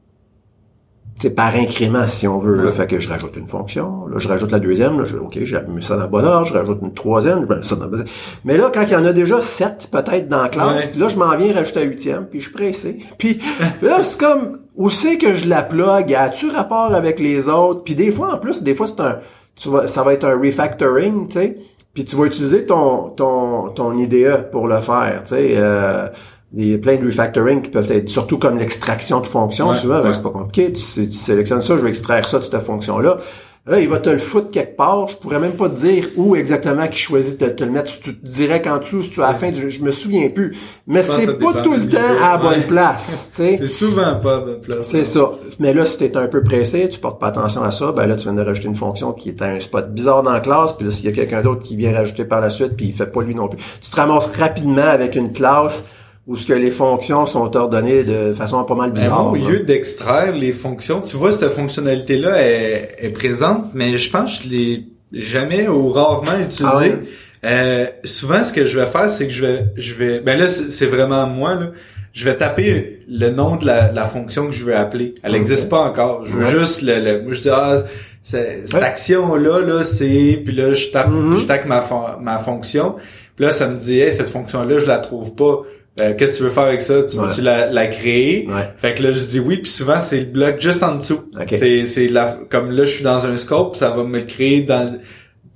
par incrément si on veut. Là, fait que je rajoute une fonction, là je rajoute la deuxième, là, je, ok, j'ai mis ça dans le bon ordre, je rajoute une troisième, je mets ça dans le bon Mais là, quand il y en a déjà sept peut-être dans la classe, Ouais. puis là je m'en viens rajouter la huitième, puis je suis pressé. Puis là, c'est comme où c'est que je la plug, as-tu rapport avec les autres? Puis des fois, en plus, des fois c'est un. Tu vas, ça va être un refactoring, tu sais. Puis tu vas utiliser ton, ton, ton IDE pour le faire, tu sais. Euh, il y a plein de refactoring qui peuvent être, surtout comme l'extraction de fonctions, Ouais, souvent, ben, ouais. c'est pas compliqué. Tu, sé- tu sélectionnes ça, je vais extraire ça de cette fonction-là. Là, il va te le foutre quelque part. Je pourrais même pas te dire où exactement qu'il choisit de te le mettre. Tu te dirais qu'en dessous, si tu as la fin, je me souviens plus. Mais c'est pas tout le temps à la bonne Ouais. place, tu sais. C'est souvent pas à bonne place. C'est ça. Mais là, si t'es un peu pressé, tu portes pas attention à ça, ben là, tu viens de rajouter une fonction qui est à un spot bizarre dans la classe, puis là, s'il y a quelqu'un d'autre qui vient rajouter par la suite, puis il fait pas lui non plus. Tu te ramasses rapidement avec une classe où ce que les fonctions sont ordonnées de façon pas mal moi, bizarre. au là. lieu d'extraire les fonctions, tu vois, cette fonctionnalité-là est, est présente, mais je pense que je l'ai jamais ou rarement utilisée. Ah ouais? Euh, souvent, ce que je vais faire, c'est que je vais, je vais, ben là, c'est vraiment moi, là. Je vais taper le nom de la, la fonction que je veux appeler. Elle n'existe pas encore. Je veux Ouais. juste le, le- moi, je dis, ah, cette Ouais. action-là, là, c'est, puis là, je tape, Mhm. je tape ma, fon- ma fonction. Puis là, ça me dit, hey, cette fonction-là, je la trouve pas. Euh, Qu'est-ce que tu veux faire avec ça? Tu Ouais. veux-tu la, la créer? Ouais. Fait que là, je dis oui, puis souvent, c'est le bloc juste en dessous. Ok. C'est, c'est la, comme là, je suis dans un scope, ça va me le créer dans, tout de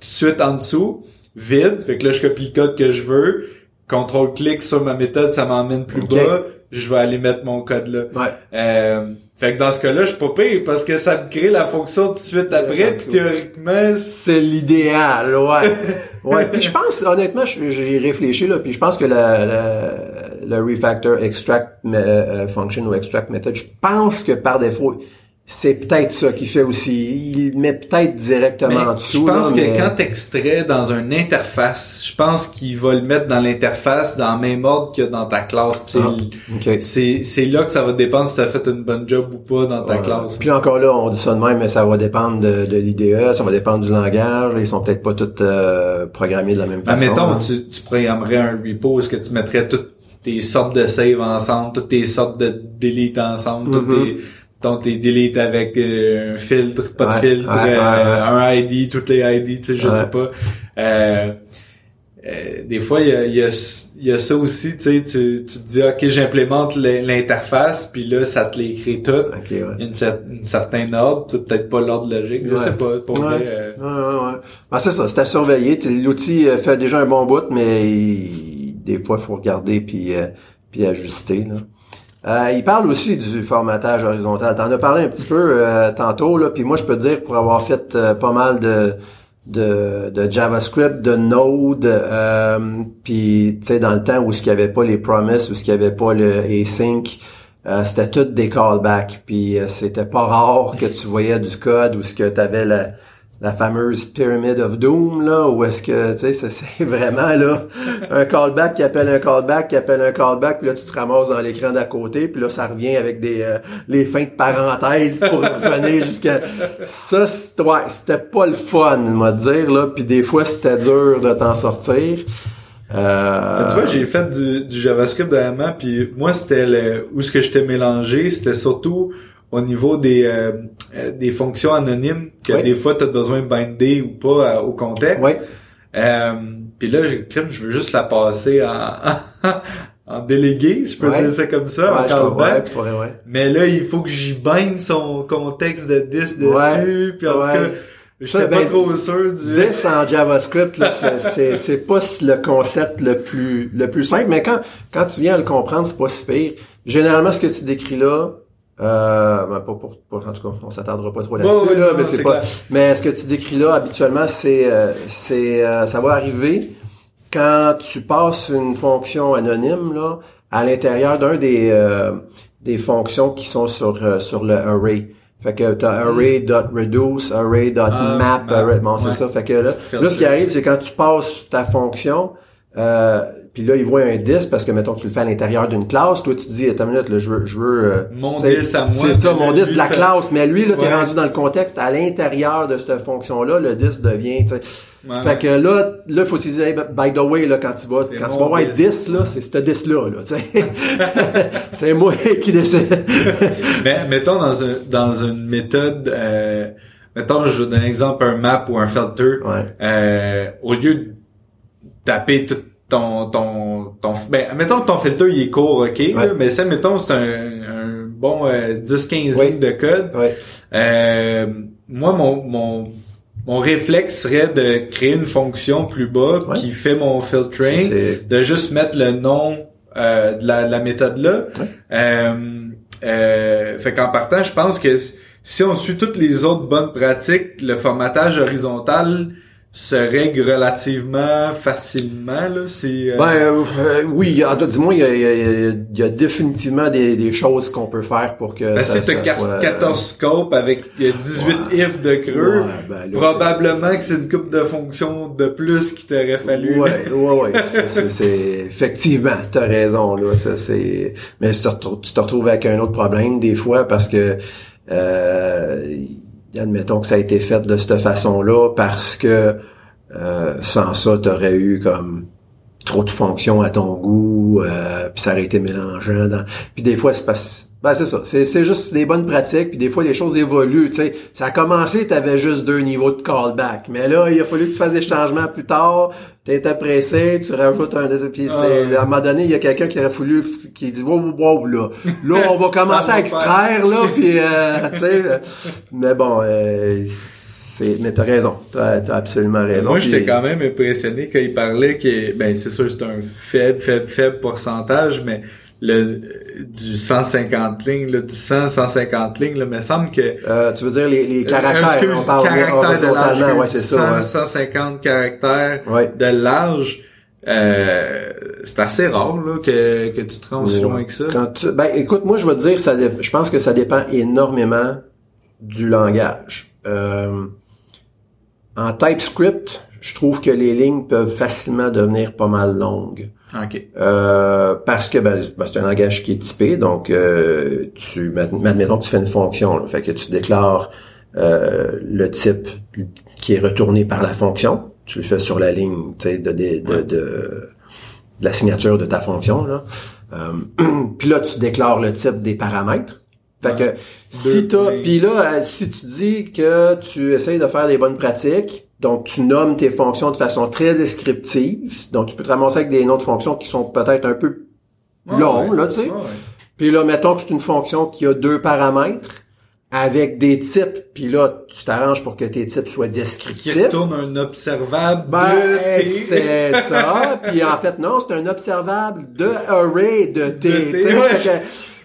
suite en dessous, vide. Fait que là, je copie le code que je veux. Contrôle-clic sur ma méthode, ça m'emmène plus bas. Je vais aller mettre mon code là. Ouais. Euh, fait que dans ce cas-là, je suis pas pire parce que ça me crée la fonction tout de suite après. Puis théoriquement, C'est l'idéal, ouais. ouais. Puis je pense, honnêtement, j'ai réfléchi là, puis je pense que la, la- le refactor extract me- euh, function ou extract method, je pense que par défaut, c'est peut-être ça qui fait aussi. Il met peut-être directement Mais en je dessous. pense là, que quand t'extrais dans une interface, je pense qu'il va le mettre dans l'interface dans le même ordre que dans ta classe. Ah, le- ok. C'est là que ça va dépendre si t'as fait une bonne job ou pas dans ta Ouais. classe. Puis encore là, on dit ça de même, mais ça va dépendre de, de l'IDE, ça va dépendre du langage. Ils sont peut-être pas tous euh, programmés de la même Ben, façon. mettons, hein. tu, tu programmerais un repo, est-ce que tu mettrais toutes tes sortes de save ensemble, toutes tes sortes de delete ensemble, toutes Mhm. tes, tes delete avec euh, un filtre, pas de filtre, ouais, ouais, euh, un ID, toutes les ID, tu sais, je sais pas. Euh, euh, des fois, il y a, y, a, y a ça aussi, tu sais, tu, tu te dis, ok, j'implémente l'in- l'interface, puis là, ça te les crée toutes. Ok, ouais. Il y a une, une certain ordre, c'est peut-être pas l'ordre logique, je sais pas, pour Ouais. vrai, euh, Ouais, ouais, ouais. Ben, c'est ça, c'est à surveiller. L'outil fait déjà un bon bout, mais il- des fois, faut regarder puis, euh, puis ajuster. Là. Euh, il parle aussi du formatage horizontal. T'en as parlé un petit peu euh, tantôt, là, puis moi je peux dire pour avoir fait euh, pas mal de, de, de JavaScript, de Node, euh, puis tu sais dans le temps où ce qu'il y avait pas les promises, où ce qu'il y avait pas le async, euh, c'était tout des callbacks. Puis euh, c'était pas rare que tu voyais du code où ce que tu avais la, la fameuse Pyramid of Doom, là, où est-ce que, tu sais, c'est- vraiment, là, un callback qui appelle un callback, qui appelle un callback, puis là, tu te ramasses dans l'écran d'à côté, puis là, ça revient avec des euh, les fins de parenthèses pour revenir jusqu'à... Ça, c'était pas le fun, on va dire, là, puis des fois, c'était dur de t'en sortir. Euh, Tu vois, j'ai fait du, du JavaScript dernièrement, puis moi, c'était le, où ce que j'étais mélangé, c'était surtout au niveau des euh, euh, des fonctions anonymes que Oui. des fois tu as besoin de binder ou pas euh, au contexte. Ouais, Euh, puis là, je veux juste la passer en en délégué, si je peux Ouais. dire ça comme ça, ouais, en je callback. ouais. Mais là, il faut que j'y binde son contexte de 10 dessus, puis en tout cas, j'étais Ça, pas ben, trop sûr du... This en JavaScript, là, c'est- c'est c'est pas le concept le plus le plus simple, mais quand quand tu viens à le comprendre, c'est pas si pire. Généralement, ce que tu décris là, euh, ben, pas pour, pour- en tout cas, on s'attardera pas trop là-dessus, Ouais, ouais, là, non, mais c'est pas. clair. Mais ce que tu décris là, habituellement, c'est euh, c'est euh, ça va arriver quand tu passes une fonction anonyme là à l'intérieur d'un des euh, des fonctions qui sont sur euh, sur le array. Fait que t'as array.reduce, array.map, Hmm. Ah, array, bon, c'est ouais. ça. Fait que là, là, ce qui arrive, c'est quand tu passes ta fonction, euh, puis là, il voit un 10 parce que, mettons, tu le fais à l'intérieur d'une classe. Toi, tu dis, attends une minute, là, je veux, je veux, euh, Mon c'est- 10 à moi, C'est ça, mon lui, 10 de la ça- classe. Mais lui, là, t'es Ouais. rendu dans le contexte à l'intérieur de cette fonction-là, le 10 devient. Ouais, Fait que là, là, faut utiliser, hey, by the way, là, quand tu vas, quand tu vas voir 10. 10, là, c'est ce 10-là, là, c'est moi qui décide. Mais mettons dans un dans une méthode, euh, mettons je donne un exemple un map ou un filter. Ouais. Euh, au lieu de taper tout ton ton ton ben mettons que ton filter il est court ok là, mais ça mettons c'est un, un bon euh, 10-15 Oui. lignes de code. Ouais. Euh, moi mon mon mon réflexe serait de créer une fonction plus bas qui fait mon filtering de juste mettre le nom euh, de la, la méthode là. Ouais. Euh, euh, fait qu'en partant, je pense que si on suit toutes les autres bonnes pratiques, le formatage horizontal se règle relativement facilement là c'est euh, Ben euh, oui, en tout dis-moi, il y a, il y a- y a définitivement des, des choses qu'on peut faire pour que ben, ça, si t'as ça quar- soit- 14 scopes avec euh, 18 Ouais. ifs de creux, Ouais, ben, là, probablement que c'est une coupe de fonctions de plus qui t'aurait fallu. Ouais, ouais, ouais. C'est- effectivement, t'as raison là. Ça c'est, mais tu te, retrouves, tu te retrouves avec un autre problème des fois parce que, euh, admettons que ça a été fait de cette façon-là parce que euh, sans ça, t'aurais eu comme trop de fonctions à ton goût, euh, puis ça aurait été mélangeant. Dans... Puis des fois, c'est parce ben c'est ça, c'est, c'est juste des bonnes pratiques, puis des fois les choses évoluent, tu sais. Ça a commencé, t'avais juste deux niveaux de callback, mais là, il a fallu que tu fasses des changements plus tard, t'étais pressé, tu rajoutes un puis Ah à un moment donné, il y a quelqu'un qui aurait voulu, qui dit wow, wow, wow, là, là, on va commencer à extraire, là, puis euh, tu sais, mais bon, euh, c'est, mais t'as raison, t'as, t'as absolument raison. Moi, j'étais quand même impressionné quand il parlait que, ben, c'est sûr, c'est un faible, faible, faible pourcentage, mais le, du 150 lignes, là, du 100, 150 lignes, là, me semble que, Euh, tu veux dire les, les caractères, Excuse, on parle caractères de large, ouais, c'est ça. 100, 150 caractères Ouais. De large, euh, c'est assez rare, là, que, que tu te rends aussi loin que ça. Quand tu- ben, écoute, moi, je vais te dire, ça, je pense que ça dépend énormément du langage. Euh, en TypeScript, je trouve que les lignes peuvent facilement devenir pas mal longues. Ok. Euh, parce que ben, ben, c'est un langage qui est typé, donc euh, tu admettons que tu fais une fonction, là, fait que tu déclares euh, le type qui est retourné par la fonction, tu le fais sur la ligne de, de, de, de- la signature de ta fonction. Là. Euh, puis là, tu déclares le type des paramètres. Fait que si t'as, puis là, euh, si tu dis que tu essayes de faire des bonnes pratiques, donc tu nommes tes fonctions de façon très descriptive, donc tu peux te ramasser avec des noms de fonctions qui sont peut-être un peu Ouais, longs, ouais. là, tu sais. Ouais, ouais. Puis là, mettons que c'est une fonction qui a deux paramètres avec des types, puis là, tu t'arranges pour que tes types soient Qui descriptifs. retourne un observable Ben, de T. c'est ça. Puis en fait, non, c'est un observable de array de T. De T.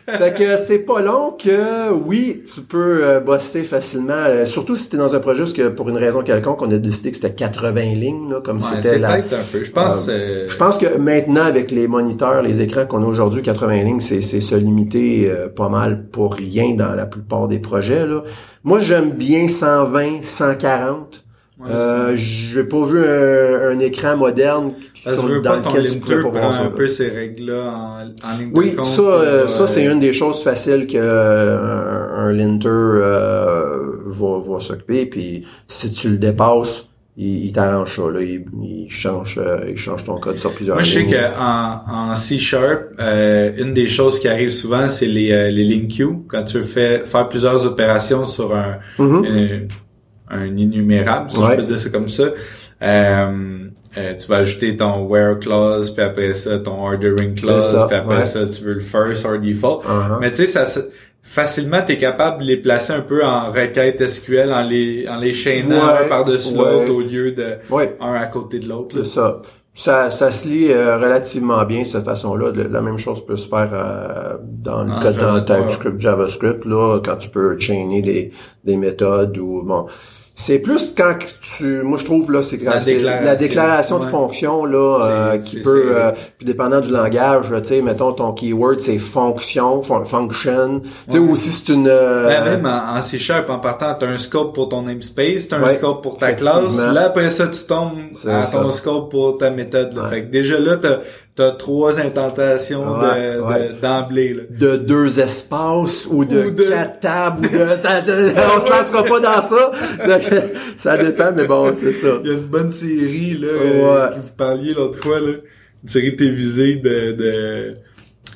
Fait que- c'est pas long que, oui, tu peux euh, buster facilement. euh, surtout si t'es dans un projet où que pour une raison quelconque, on a décidé que c'était 80 lignes, là, comme Ouais, c'était la... peut-être un peu. Je pense, euh, Je pense que maintenant, avec les moniteurs, les écrans qu'on a aujourd'hui, 80 lignes, c'est, c'est se limiter euh, pas mal pour rien dans la plupart des projets. Là. Moi, j'aime bien 120, 140. Ouais, Euh, j'ai pas vu un, un écran moderne Parce sur- dans pas lequel tu pourrais pas voir ça. un peu ces règles-là en, en ligne de Oui, compte ça, euh, ça c'est euh, une des choses faciles que euh, un, un linter euh, va, va s'occuper. Puis si tu le dépasses, il, il t'arrange ça. Là, il, il change, il change ton code sur plusieurs Moi, je sais lignes. qu'en en C Sharp, euh, une des choses qui arrive souvent, c'est les, euh, les link queues. Quand tu fais faire plusieurs opérations sur un, Mhm. un, un innumérable, si Ouais. je peux dire ça comme ça, euh, euh, tu vas ajouter ton where clause, puis après ça, ton ordering clause, ça, puis après ouais. ça, tu veux le first or default. Uh-huh. Mais tu sais, ça, facilement, tu es capable de les placer un peu en requête SQL, en les, en les chaînant Ouais, un par-dessus l'autre au lieu de un à côté de l'autre. c'est ça. Ça, ça se lit euh, relativement bien de cette façon-là. La même chose peut se faire euh, dans le En code dans TypeScript, JavaScript, là, quand tu peux chainer des, des méthodes ou bon. C'est plus quand tu, moi je trouve là, c'est quand La déclaration, la déclaration de fonction là, euh, qui peut, euh, puis dépendant du langage, là, tu sais, mettons ton keyword c'est fonction, fun- function, tu sais, Ouais. ou si c'est une, euh, Ben, même en, en C Sharp, en partant, t'as un scope pour ton namespace, t'as un Ouais, scope pour ta classe. Là, après ça, tu tombes C'est à ça. ton scope pour ta méthode. Là. Ouais. Fait que déjà là, t'as as trois intentations Ouais, de- ouais. de- d'emblée. deux espaces ou de, Ou de- quatre tables ou de, on se lancera pas dans ça. Donc, ça dépend, mais bon, c'est ça. Il y a une bonne série là euh, que vous parliez l'autre fois là, une série télévisée de, de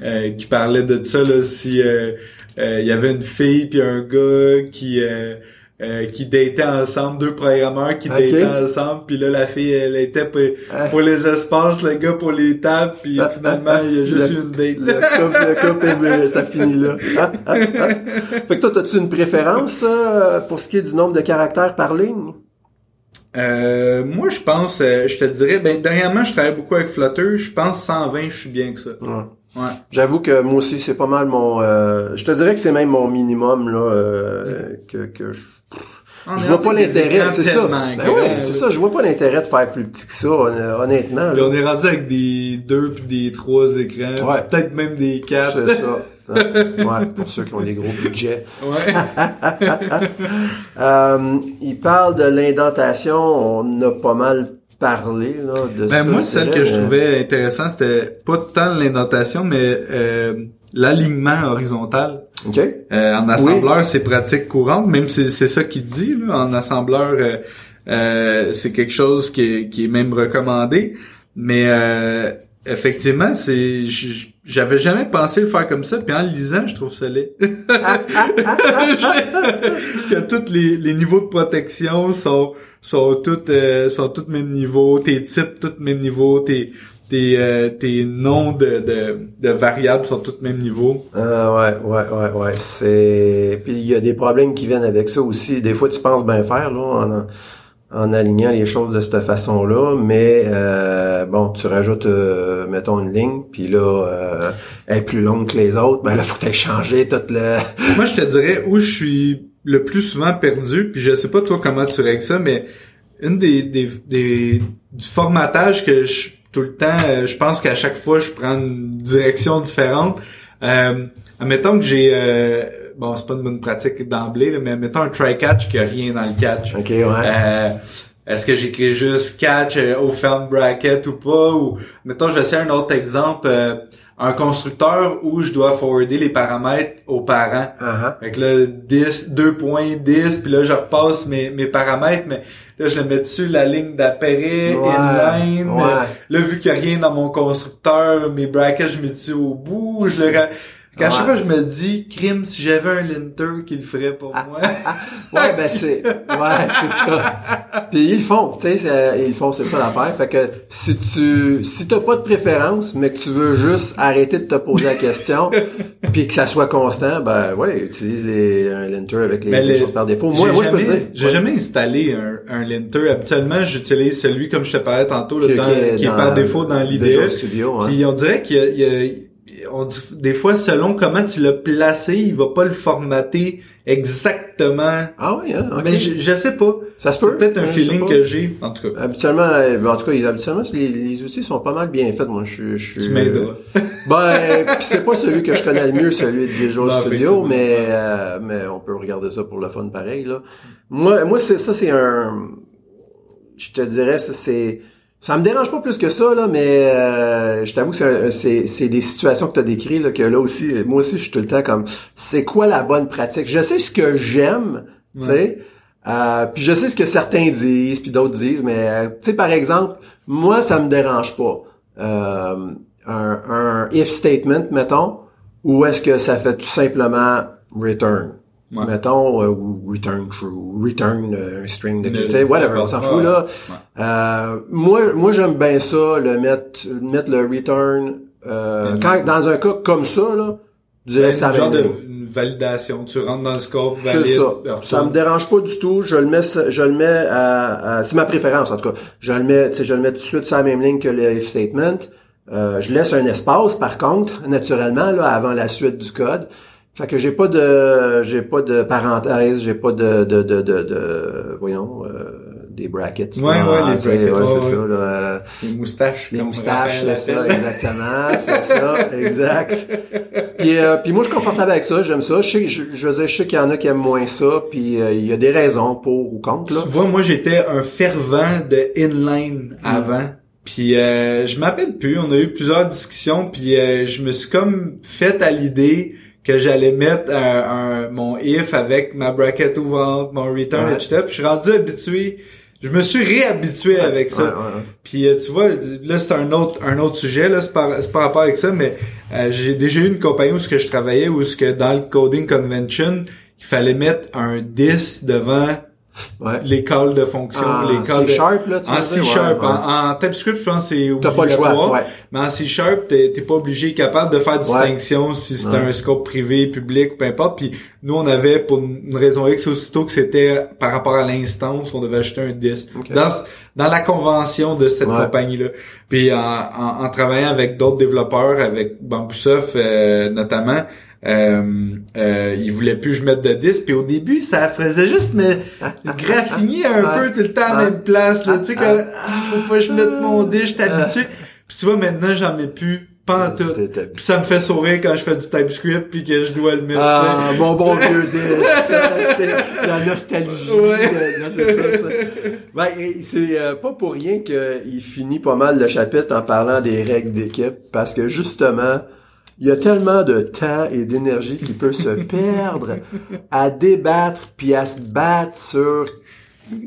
euh, qui parlait de ça là si euh, euh, il y avait une fille puis un gars qui euh, qui dataient ensemble, deux programmeurs qui dataient ensemble, puis là la fille elle était pour, Ah. pour les espaces, le gars pour les tables, puis Ah, finalement ah, il y a juste Le- eu une date. Le couple, le couple, ça finit là. Ah, ah, ah. Fait que toi, as-tu une préférence euh, pour ce qui est du nombre de caractères par ligne? Euh, moi, je pense, euh, je te dirais, ben, dernièrement, je travaille beaucoup avec Flutter. Je pense 120, je suis bien que ça. Ouais. Ouais. J'avoue que moi aussi, c'est pas mal mon... euh, je te dirais que c'est même mon minimum, là, euh, que, que je... On Je vois pas l'intérêt, c'est ça. Ben ouais, c'est ça. Je vois pas l'intérêt de faire plus petit que ça, hon- honnêtement. Puis là. on est rendu avec des deux puis des trois écrans. Ouais. Peut-être même des quatre. C'est ça. ouais, pour ceux qui ont des gros budgets. Ouais. Euh, il parle de l'indentation, on a pas mal parlé là, de ça. Ben moi, celle que je mais- trouvais intéressant, c'était pas tant l'indentation, mais euh, l'alignement horizontal. OK. Euh, en assembleur, c'est pratique courante, même si c'est ça qu'il dit. Là, en assembleur, euh, euh, c'est quelque chose qui est, qui est même recommandé. Mais euh, effectivement, c'est j'avais jamais pensé le faire comme ça. Puis en lisant, je trouve ça laid. que tous les, niveaux de protection sont sont tous euh, sont tous même niveau, tes types tous même niveau, tes tes euh, tes noms de, de de variables sont tous même niveau. Ah ouais, ouais, ouais, ouais. C'est. Puis il y a des problèmes qui viennent avec ça aussi. Des fois, tu penses bien faire là, en alignant les choses de cette façon-là, mais euh, bon, tu rajoutes, euh, mettons une ligne, puis là, euh, elle est plus longue que les autres. Ben là, faut que tu toute le. Moi, je te dirais où je suis le plus souvent perdu, puis je sais pas toi comment tu règles ça, mais une des, des, des du formatage que je tout le temps, euh, je pense qu'à chaque fois je prends une direction différente. Euh, admettons que j'ai euh, bon c'est pas une bonne pratique d'emblée, mais admettons un try catch qui a rien dans le catch. Ok, ouais. Euh, est-ce que j'écris juste catch euh, au film bracket ou pas? Ou mettons je vais essayer un autre exemple euh, un constructeur où je dois forwarder les paramètres aux parents Ah, fait que là 10 2.10 puis là je repasse mes mes paramètres mais là je le mets dessus la ligne Ouais, inline ouais. là vu qu'il y a rien dans mon constructeur mes brackets je mets dessus au bout je le ra- Qu'à chaque Ouais. fois, je me dis, crime, si j'avais un linter qui le ferait pour moi. Ouais, ben c'est, ouais, c'est ça. Puis ils le font, tu sais, ils le font, c'est ça l'affaire. Fait que si tu, si t'as pas de préférence, mais que tu veux juste arrêter de te poser la question, puis que ça soit constant, ben ouais, utilise les, un linter avec les, Mais les le- choses par défaut. Moi, J'ai moi, je peux te dire. J'ai ouais. jamais installé un, un linter. Habituellement, j'utilise celui, comme je te parlais tantôt, là, Qui- dans- qui est qui est dans par défaut dans l'IDE. Studio, hein. Puis on dirait qu'il y a, il y a- on dit- des fois, selon comment tu l'as placé, il va pas le formater exactement. Ah oui, hein. Mais je, je sais pas. ça se C'est peut. peut-être un feeling que j'ai. En tout cas, Habituellement, euh, ben, en tout cas, habituellement, les, les outils sont pas mal bien faits. Moi, je suis, je tu m'aideras. Ben, pis c'est pas celui que je connais le mieux, celui de Visual Non, Studio, mais euh, mais on peut regarder ça pour le fun pareil là. Moi, moi c'est ça, c'est un, je te dirais, ça c'est, ça me dérange pas plus que ça là, mais euh, je t'avoue que c'est des situations que tu as décrites là que là aussi, moi aussi je suis tout le temps comme, c'est quoi la bonne pratique? Je sais ce que j'aime, tu sais. Euh, puis je sais ce que certains disent, puis d'autres disent, mais euh, tu sais par exemple, moi ça me dérange pas. Euh, un, un if statement, mettons, ou est-ce que ça fait tout simplement return? Ouais. Mettons, euh, ou return true, return euh, un string de, tu sais, whatever, on s'en fout, là. Euh, moi, moi, j'aime bien ça, le mettre, mettre le return, euh, quand, dans un cas comme ça, là, je dirais que ça un genre de une validation. Tu rentres dans le scope, valide. ça. Ça me dérange pas du tout. Je le mets, je le mets à, à- c'est ma préférence en tout cas. Je le mets, tu sais, je le mets tout de suite sur la même ligne que le if statement. Euh, je laisse un espace par contre, naturellement là, avant la suite du code. Fait que j'ai pas de, j'ai pas de parenthèse, j'ai pas de, de, de, de, de- voyons, euh, des brackets. Ouais, là, ouais, les sais, brackets, ouais, c'est ça. Là, Les moustaches. les moustaches, c'est ça, exactement, c'est ça, exact. Puis, euh, puis moi, je suis confortable avec ça, j'aime ça. Je sais, je, je veux dire, je sais qu'il y en a qui aiment moins ça, puis euh, il y a des raisons pour ou contre, là. Tu vois, moi j'étais un fervent de inline avant. Puis euh, je m'appelle plus, on a eu plusieurs discussions, puis euh, je me suis comme fait à l'idée que j'allais mettre un, un- mon if avec ma bracket ouvrante, mon return, Ouais. etc. Puis je suis rendu habitué, je me suis réhabitué avec ça. Ouais. Puis euh, tu vois, là c'est un autre un autre sujet là, c'est par c'est par rapport avec ça, mais euh, j'ai déjà eu une compagnie où ce que je travaillais où ce que dans le coding convention, il fallait mettre un 10 devant Ouais. calls de fonction, En calls de... C-sharp, là, tu en veux C dire? Sharp, Ouais, ouais. En, en TypeScript, je pense que c'est T'as pas le choix, obligatoire. ouais. Mais en C Sharp, t'es t'es pas obligé, capable de faire distinction si c'est un scope privé, public, peu importe. Puis nous, on avait, pour une raison X aussitôt que c'était par rapport à l'instance, on devait acheter un disque. Ok. Dans, dans la convention de cette Ouais. compagnie-là. Puis en, en, en travaillant avec d'autres développeurs, avec Bamboosoft euh, notamment, euh, euh, ils voulaient plus que je mette de disque. Puis au début, ça faisait juste me graffiner un peu tout le temps à même place. Là, tu sais, Ah. comme, ah, faut pas que je mette mon disque, je suis habitué. Puis tu vois, maintenant, j'en mets plus, pas tout. Ça me fait sourire quand je fais du TypeScript puis que je dois le mettre. Ah, tu sais. mon bon vieux. C'est- la nostalgie. Ouais. non, ça, ça. Ben, c'est euh, pas pour rien qu'il finit pas mal le chapitre en parlant des règles d'équipe, parce que justement, il y a tellement de temps et d'énergie qui peut se perdre à débattre puis à se battre sur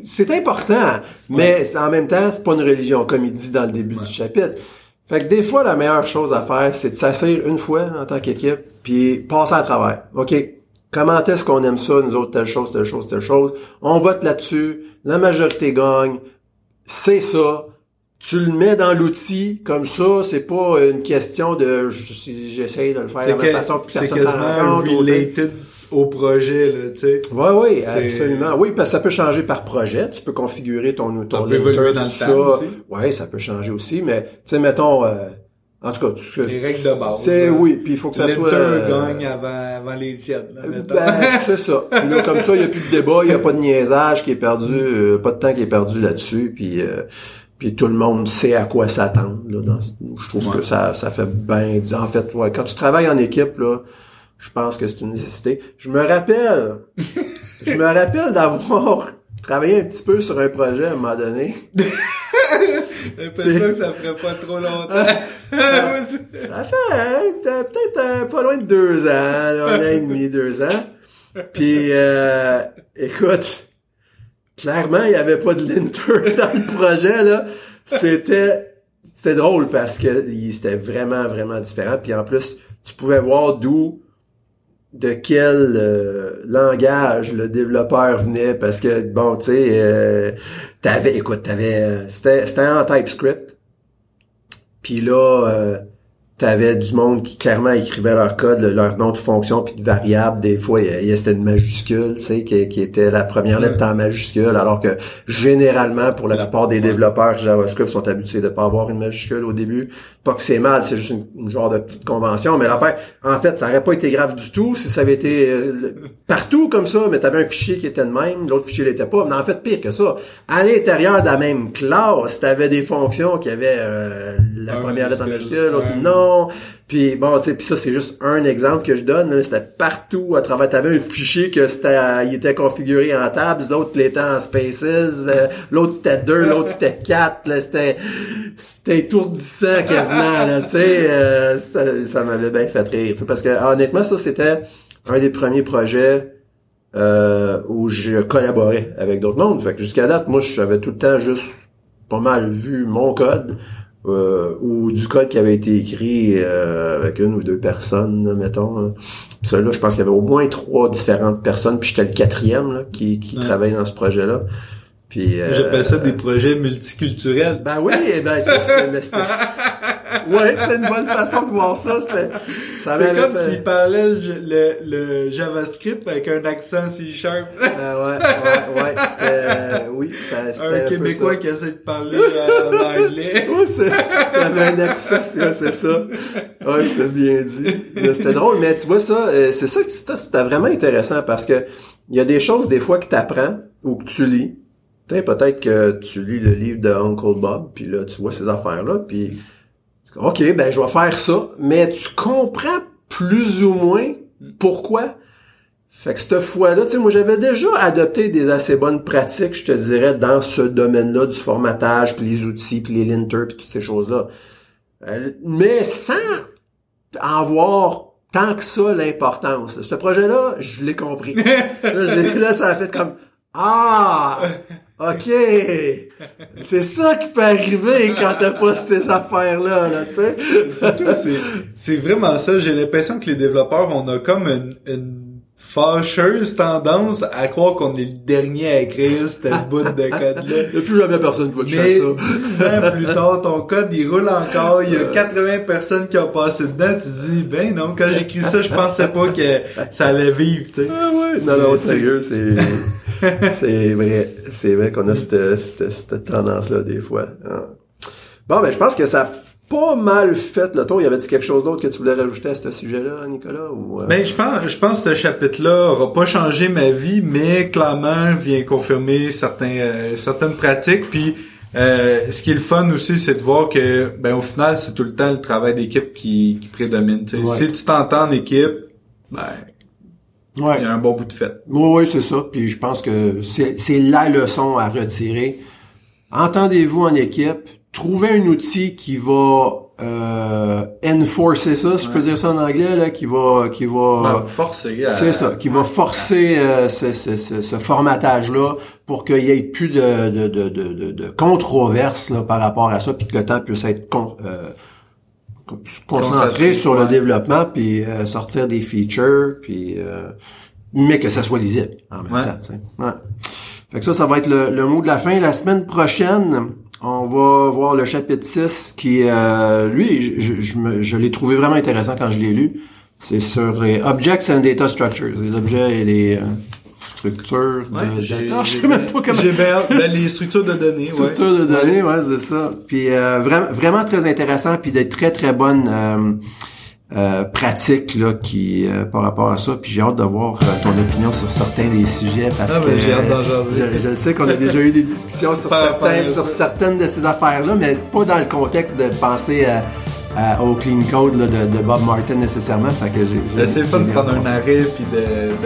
c'est important, mais en même temps, c'est pas une religion, comme il dit dans le début du chapitre. Fait que des fois, la meilleure chose à faire, c'est de s'asseoir une fois en tant qu'équipe, puis passer à travers. OK, comment est-ce qu'on aime ça, nous autres, telle chose, telle chose, telle chose? On vote là-dessus, la majorité gagne, c'est ça. Tu le mets dans l'outil, comme ça, c'est pas une question de si j'essaye de le faire de C'est la même que- façon, c'est personne s'en quasiment related au projet, là, tu sais. Oui, oui, absolument. Oui, parce que ça peut changer par projet. Tu peux configurer ton, ton peut dans le tout temps ça. aussi. Oui, ça peut changer aussi, mais tu sais, mettons, euh, en tout cas, tu- Les règles de base. c'est oui, puis il faut que ça soit. euh, gagne avant, avant les tiennes, là, mettons. ben, c'est ça. Puis là, comme ça, il n'y a plus de débat, il n'y a pas de niaisage qui est perdu, euh, pas de temps qui est perdu là-dessus, puis euh, puis tout le monde sait à quoi s'attendre. Là, dans- je trouve Ouais. que ça, ça fait bien. En fait, ouais, quand tu travailles en équipe, là, je pense que c'est une nécessité. Je me rappelle, je me rappelle d'avoir travaillé un petit peu sur un projet à un moment donné. J'ai l'impression que ça ferait pas trop longtemps. C'est- Ça fait hein, peut-être euh, pas loin de deux ans, là, un an et demi, deux ans. Puis, euh, écoute, clairement, il y avait pas de linter dans le projet, là. C'était, c'était drôle parce que c'était vraiment, vraiment différent. Puis en plus, tu pouvais voir d'où, de quel euh, langage le développeur venait parce que, bon, tu sais, euh, t'avais, écoute, t'avais, euh, c'était, c'était en TypeScript. Puis là, euh, t'avais du monde qui clairement écrivait leur code, le- leur nom de fonction puis de variable. Des fois, il il c'était une majuscule, tu sais, qui, qui était la première lettre en majuscule, alors que généralement, pour la, plupart des développeurs JavaScript sont habitués de pas avoir une majuscule au début. Pas que c'est mal, c'est juste une, une genre de petite convention. Mais l'affaire, en fait, ça aurait pas été grave du tout si ça avait été euh, le- partout comme ça, mais t'avais un fichier qui était de même, l'autre fichier l'était pas. Mais en fait, pire que ça, à l'intérieur de la même classe, t'avais des fonctions qui avaient euh, la Un première lettre en majuscule, l'autre ouais. Non. Puis bon, tu sais, puis ça c'est juste un exemple que je donne. C'était partout à travers. T'avais un fichier que c'était, il était configuré en tabs, l'autre l'était en spaces, euh, l'autre c'était deux, l'autre c'était quatre. C'était, c'était étourdissant quasiment. Là, tu sais, euh, ça m'avait bien fait rire. Parce que honnêtement, ça c'était un des premiers projets euh, où je collaborais avec d'autres mondes. Fait que jusqu'à date, moi, j'avais tout le temps juste pas mal vu mon code euh, ou du code qui avait été écrit euh, avec une ou deux personnes, mettons. là. Puis ça, là, je pense qu'il y avait au moins trois différentes personnes, puis j'étais le quatrième là, qui, qui Ouais. travaillait dans ce projet-là. Puis euh, J'appelle ça des projets multiculturels. ben oui, ben c'est c'est- c'est- ouais, c'est une bonne façon de voir ça. c'était- ça C'est comme fait- s'il parlait le, le, le JavaScript avec un accent C-sharp. Euh, ouais, ouais, ouais, c'était, oui, c'était, c'était un peu Québécois qui essaie de parler euh, en anglais. Ouais, c'est, t'avais un accent, c'est, c'est ça. Ouais, c'est bien dit. Mais C'était drôle, mais tu vois ça, euh, c'est ça que c'était, c'était vraiment intéressant parce que il y a des choses des fois que t'apprends ou que tu lis. Peut-être que tu lis le livre de Uncle Bob, puis là, tu vois ces affaires-là, puis OK, ben je vais faire ça, mais tu comprends plus ou moins pourquoi. Fait que cette fois-là, tu sais, moi j'avais déjà adopté des assez bonnes pratiques, je te dirais, dans ce domaine-là du formatage, puis les outils, puis les linters, puis toutes ces choses-là. Euh, mais sans en voir tant que ça l'importance. Ce projet-là, je l'ai compris. là, là, ça a fait comme Ah! OK! C'est ça qui peut arriver quand t'as pas ces affaires-là, là, tu sais. C'est vraiment ça. J'ai l'impression que les développeurs, on a comme une fâcheuse tendance à croire qu'on est le dernier à écrire ce bout de code-là. Il n'y a plus jamais personne qui va toucher Mais ça. 10 ans plus tard, ton code, il roule encore. Il y a 80 personnes qui ont passé dedans. Tu te dis, ben non, quand j'ai écrit ça, je pensais pas que ça allait vivre, tu sais. Ah ouais, non, non, sérieux, c'est, c'est vrai, c'est vrai qu'on a cette, cette, cette tendance-là des fois. Ah. Bon, ben, je pense que ça pas mal fait le tour. Y avait-tu quelque chose d'autre que tu voulais rajouter à ce sujet-là, Nicolas, ou, euh? Ben, je pense, je pense que ce chapitre-là aura pas changé ma vie, mais clairement vient confirmer certains, euh, certaines pratiques. Puis, euh, ce qui est le fun aussi, c'est de voir que, ben, au final, c'est tout le temps le travail d'équipe qui, qui prédomine. tu sais. Ouais. Si tu t'entends en équipe, ben, ouais. il y a un bon bout de fête. Oui, oui, c'est ça. Puis je pense que c'est c'est la leçon à retirer. Entendez-vous en équipe. Trouvez un outil qui va euh, enforcer ça, si je peux dire ça en anglais, là, qui va qui va Ben, forcer à- c'est ça, qui va forcer euh, ce, ce, ce, ce formatage-là pour qu'il y ait plus de, de, de, de, de, controverses là, par rapport à ça, puis que le temps puisse être con- euh, con- concentré sur le développement, puis euh, sortir des features, puis euh, mais que ça soit lisible en même temps. Fait que ça, ça va être le, le mot de la fin. La semaine prochaine, on va voir le chapitre 6 qui, euh, lui, je, je, je l'ai trouvé vraiment intéressant quand je l'ai lu. C'est sur les Objects and Data Structures, les objets et les euh, structures Ouais, de data. Je sais même pas comment... Ben, les structures de données, ouais. Structure de données, ouais, c'est ça. Puis euh, vraiment, vraiment très intéressant, puis des très très bonnes euh, euh, pratiques là, qui euh, par rapport à ça. Puis j'ai hâte de voir euh, ton opinion sur certains des sujets parce Ah, que ben, j'ai hâte d'en jaser. je, je sais qu'on a déjà eu des discussions sur certains, sur certaines de ces affaires-là, mais pas dans le contexte de penser à- à- au clean code là, de, de Bob Martin nécessairement. Fait que j'ai, c'est fun de prendre un arrêt puis de,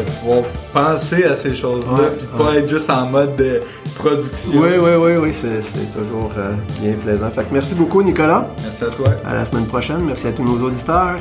de pouvoir penser à ces choses-là Ouais, puis de pas être juste en mode de production. Oui, oui, oui, oui, c'est, c'est toujours euh, bien plaisant. Fait que merci beaucoup, Nicolas. Merci à toi. À la semaine prochaine. Merci à tous nos auditeurs.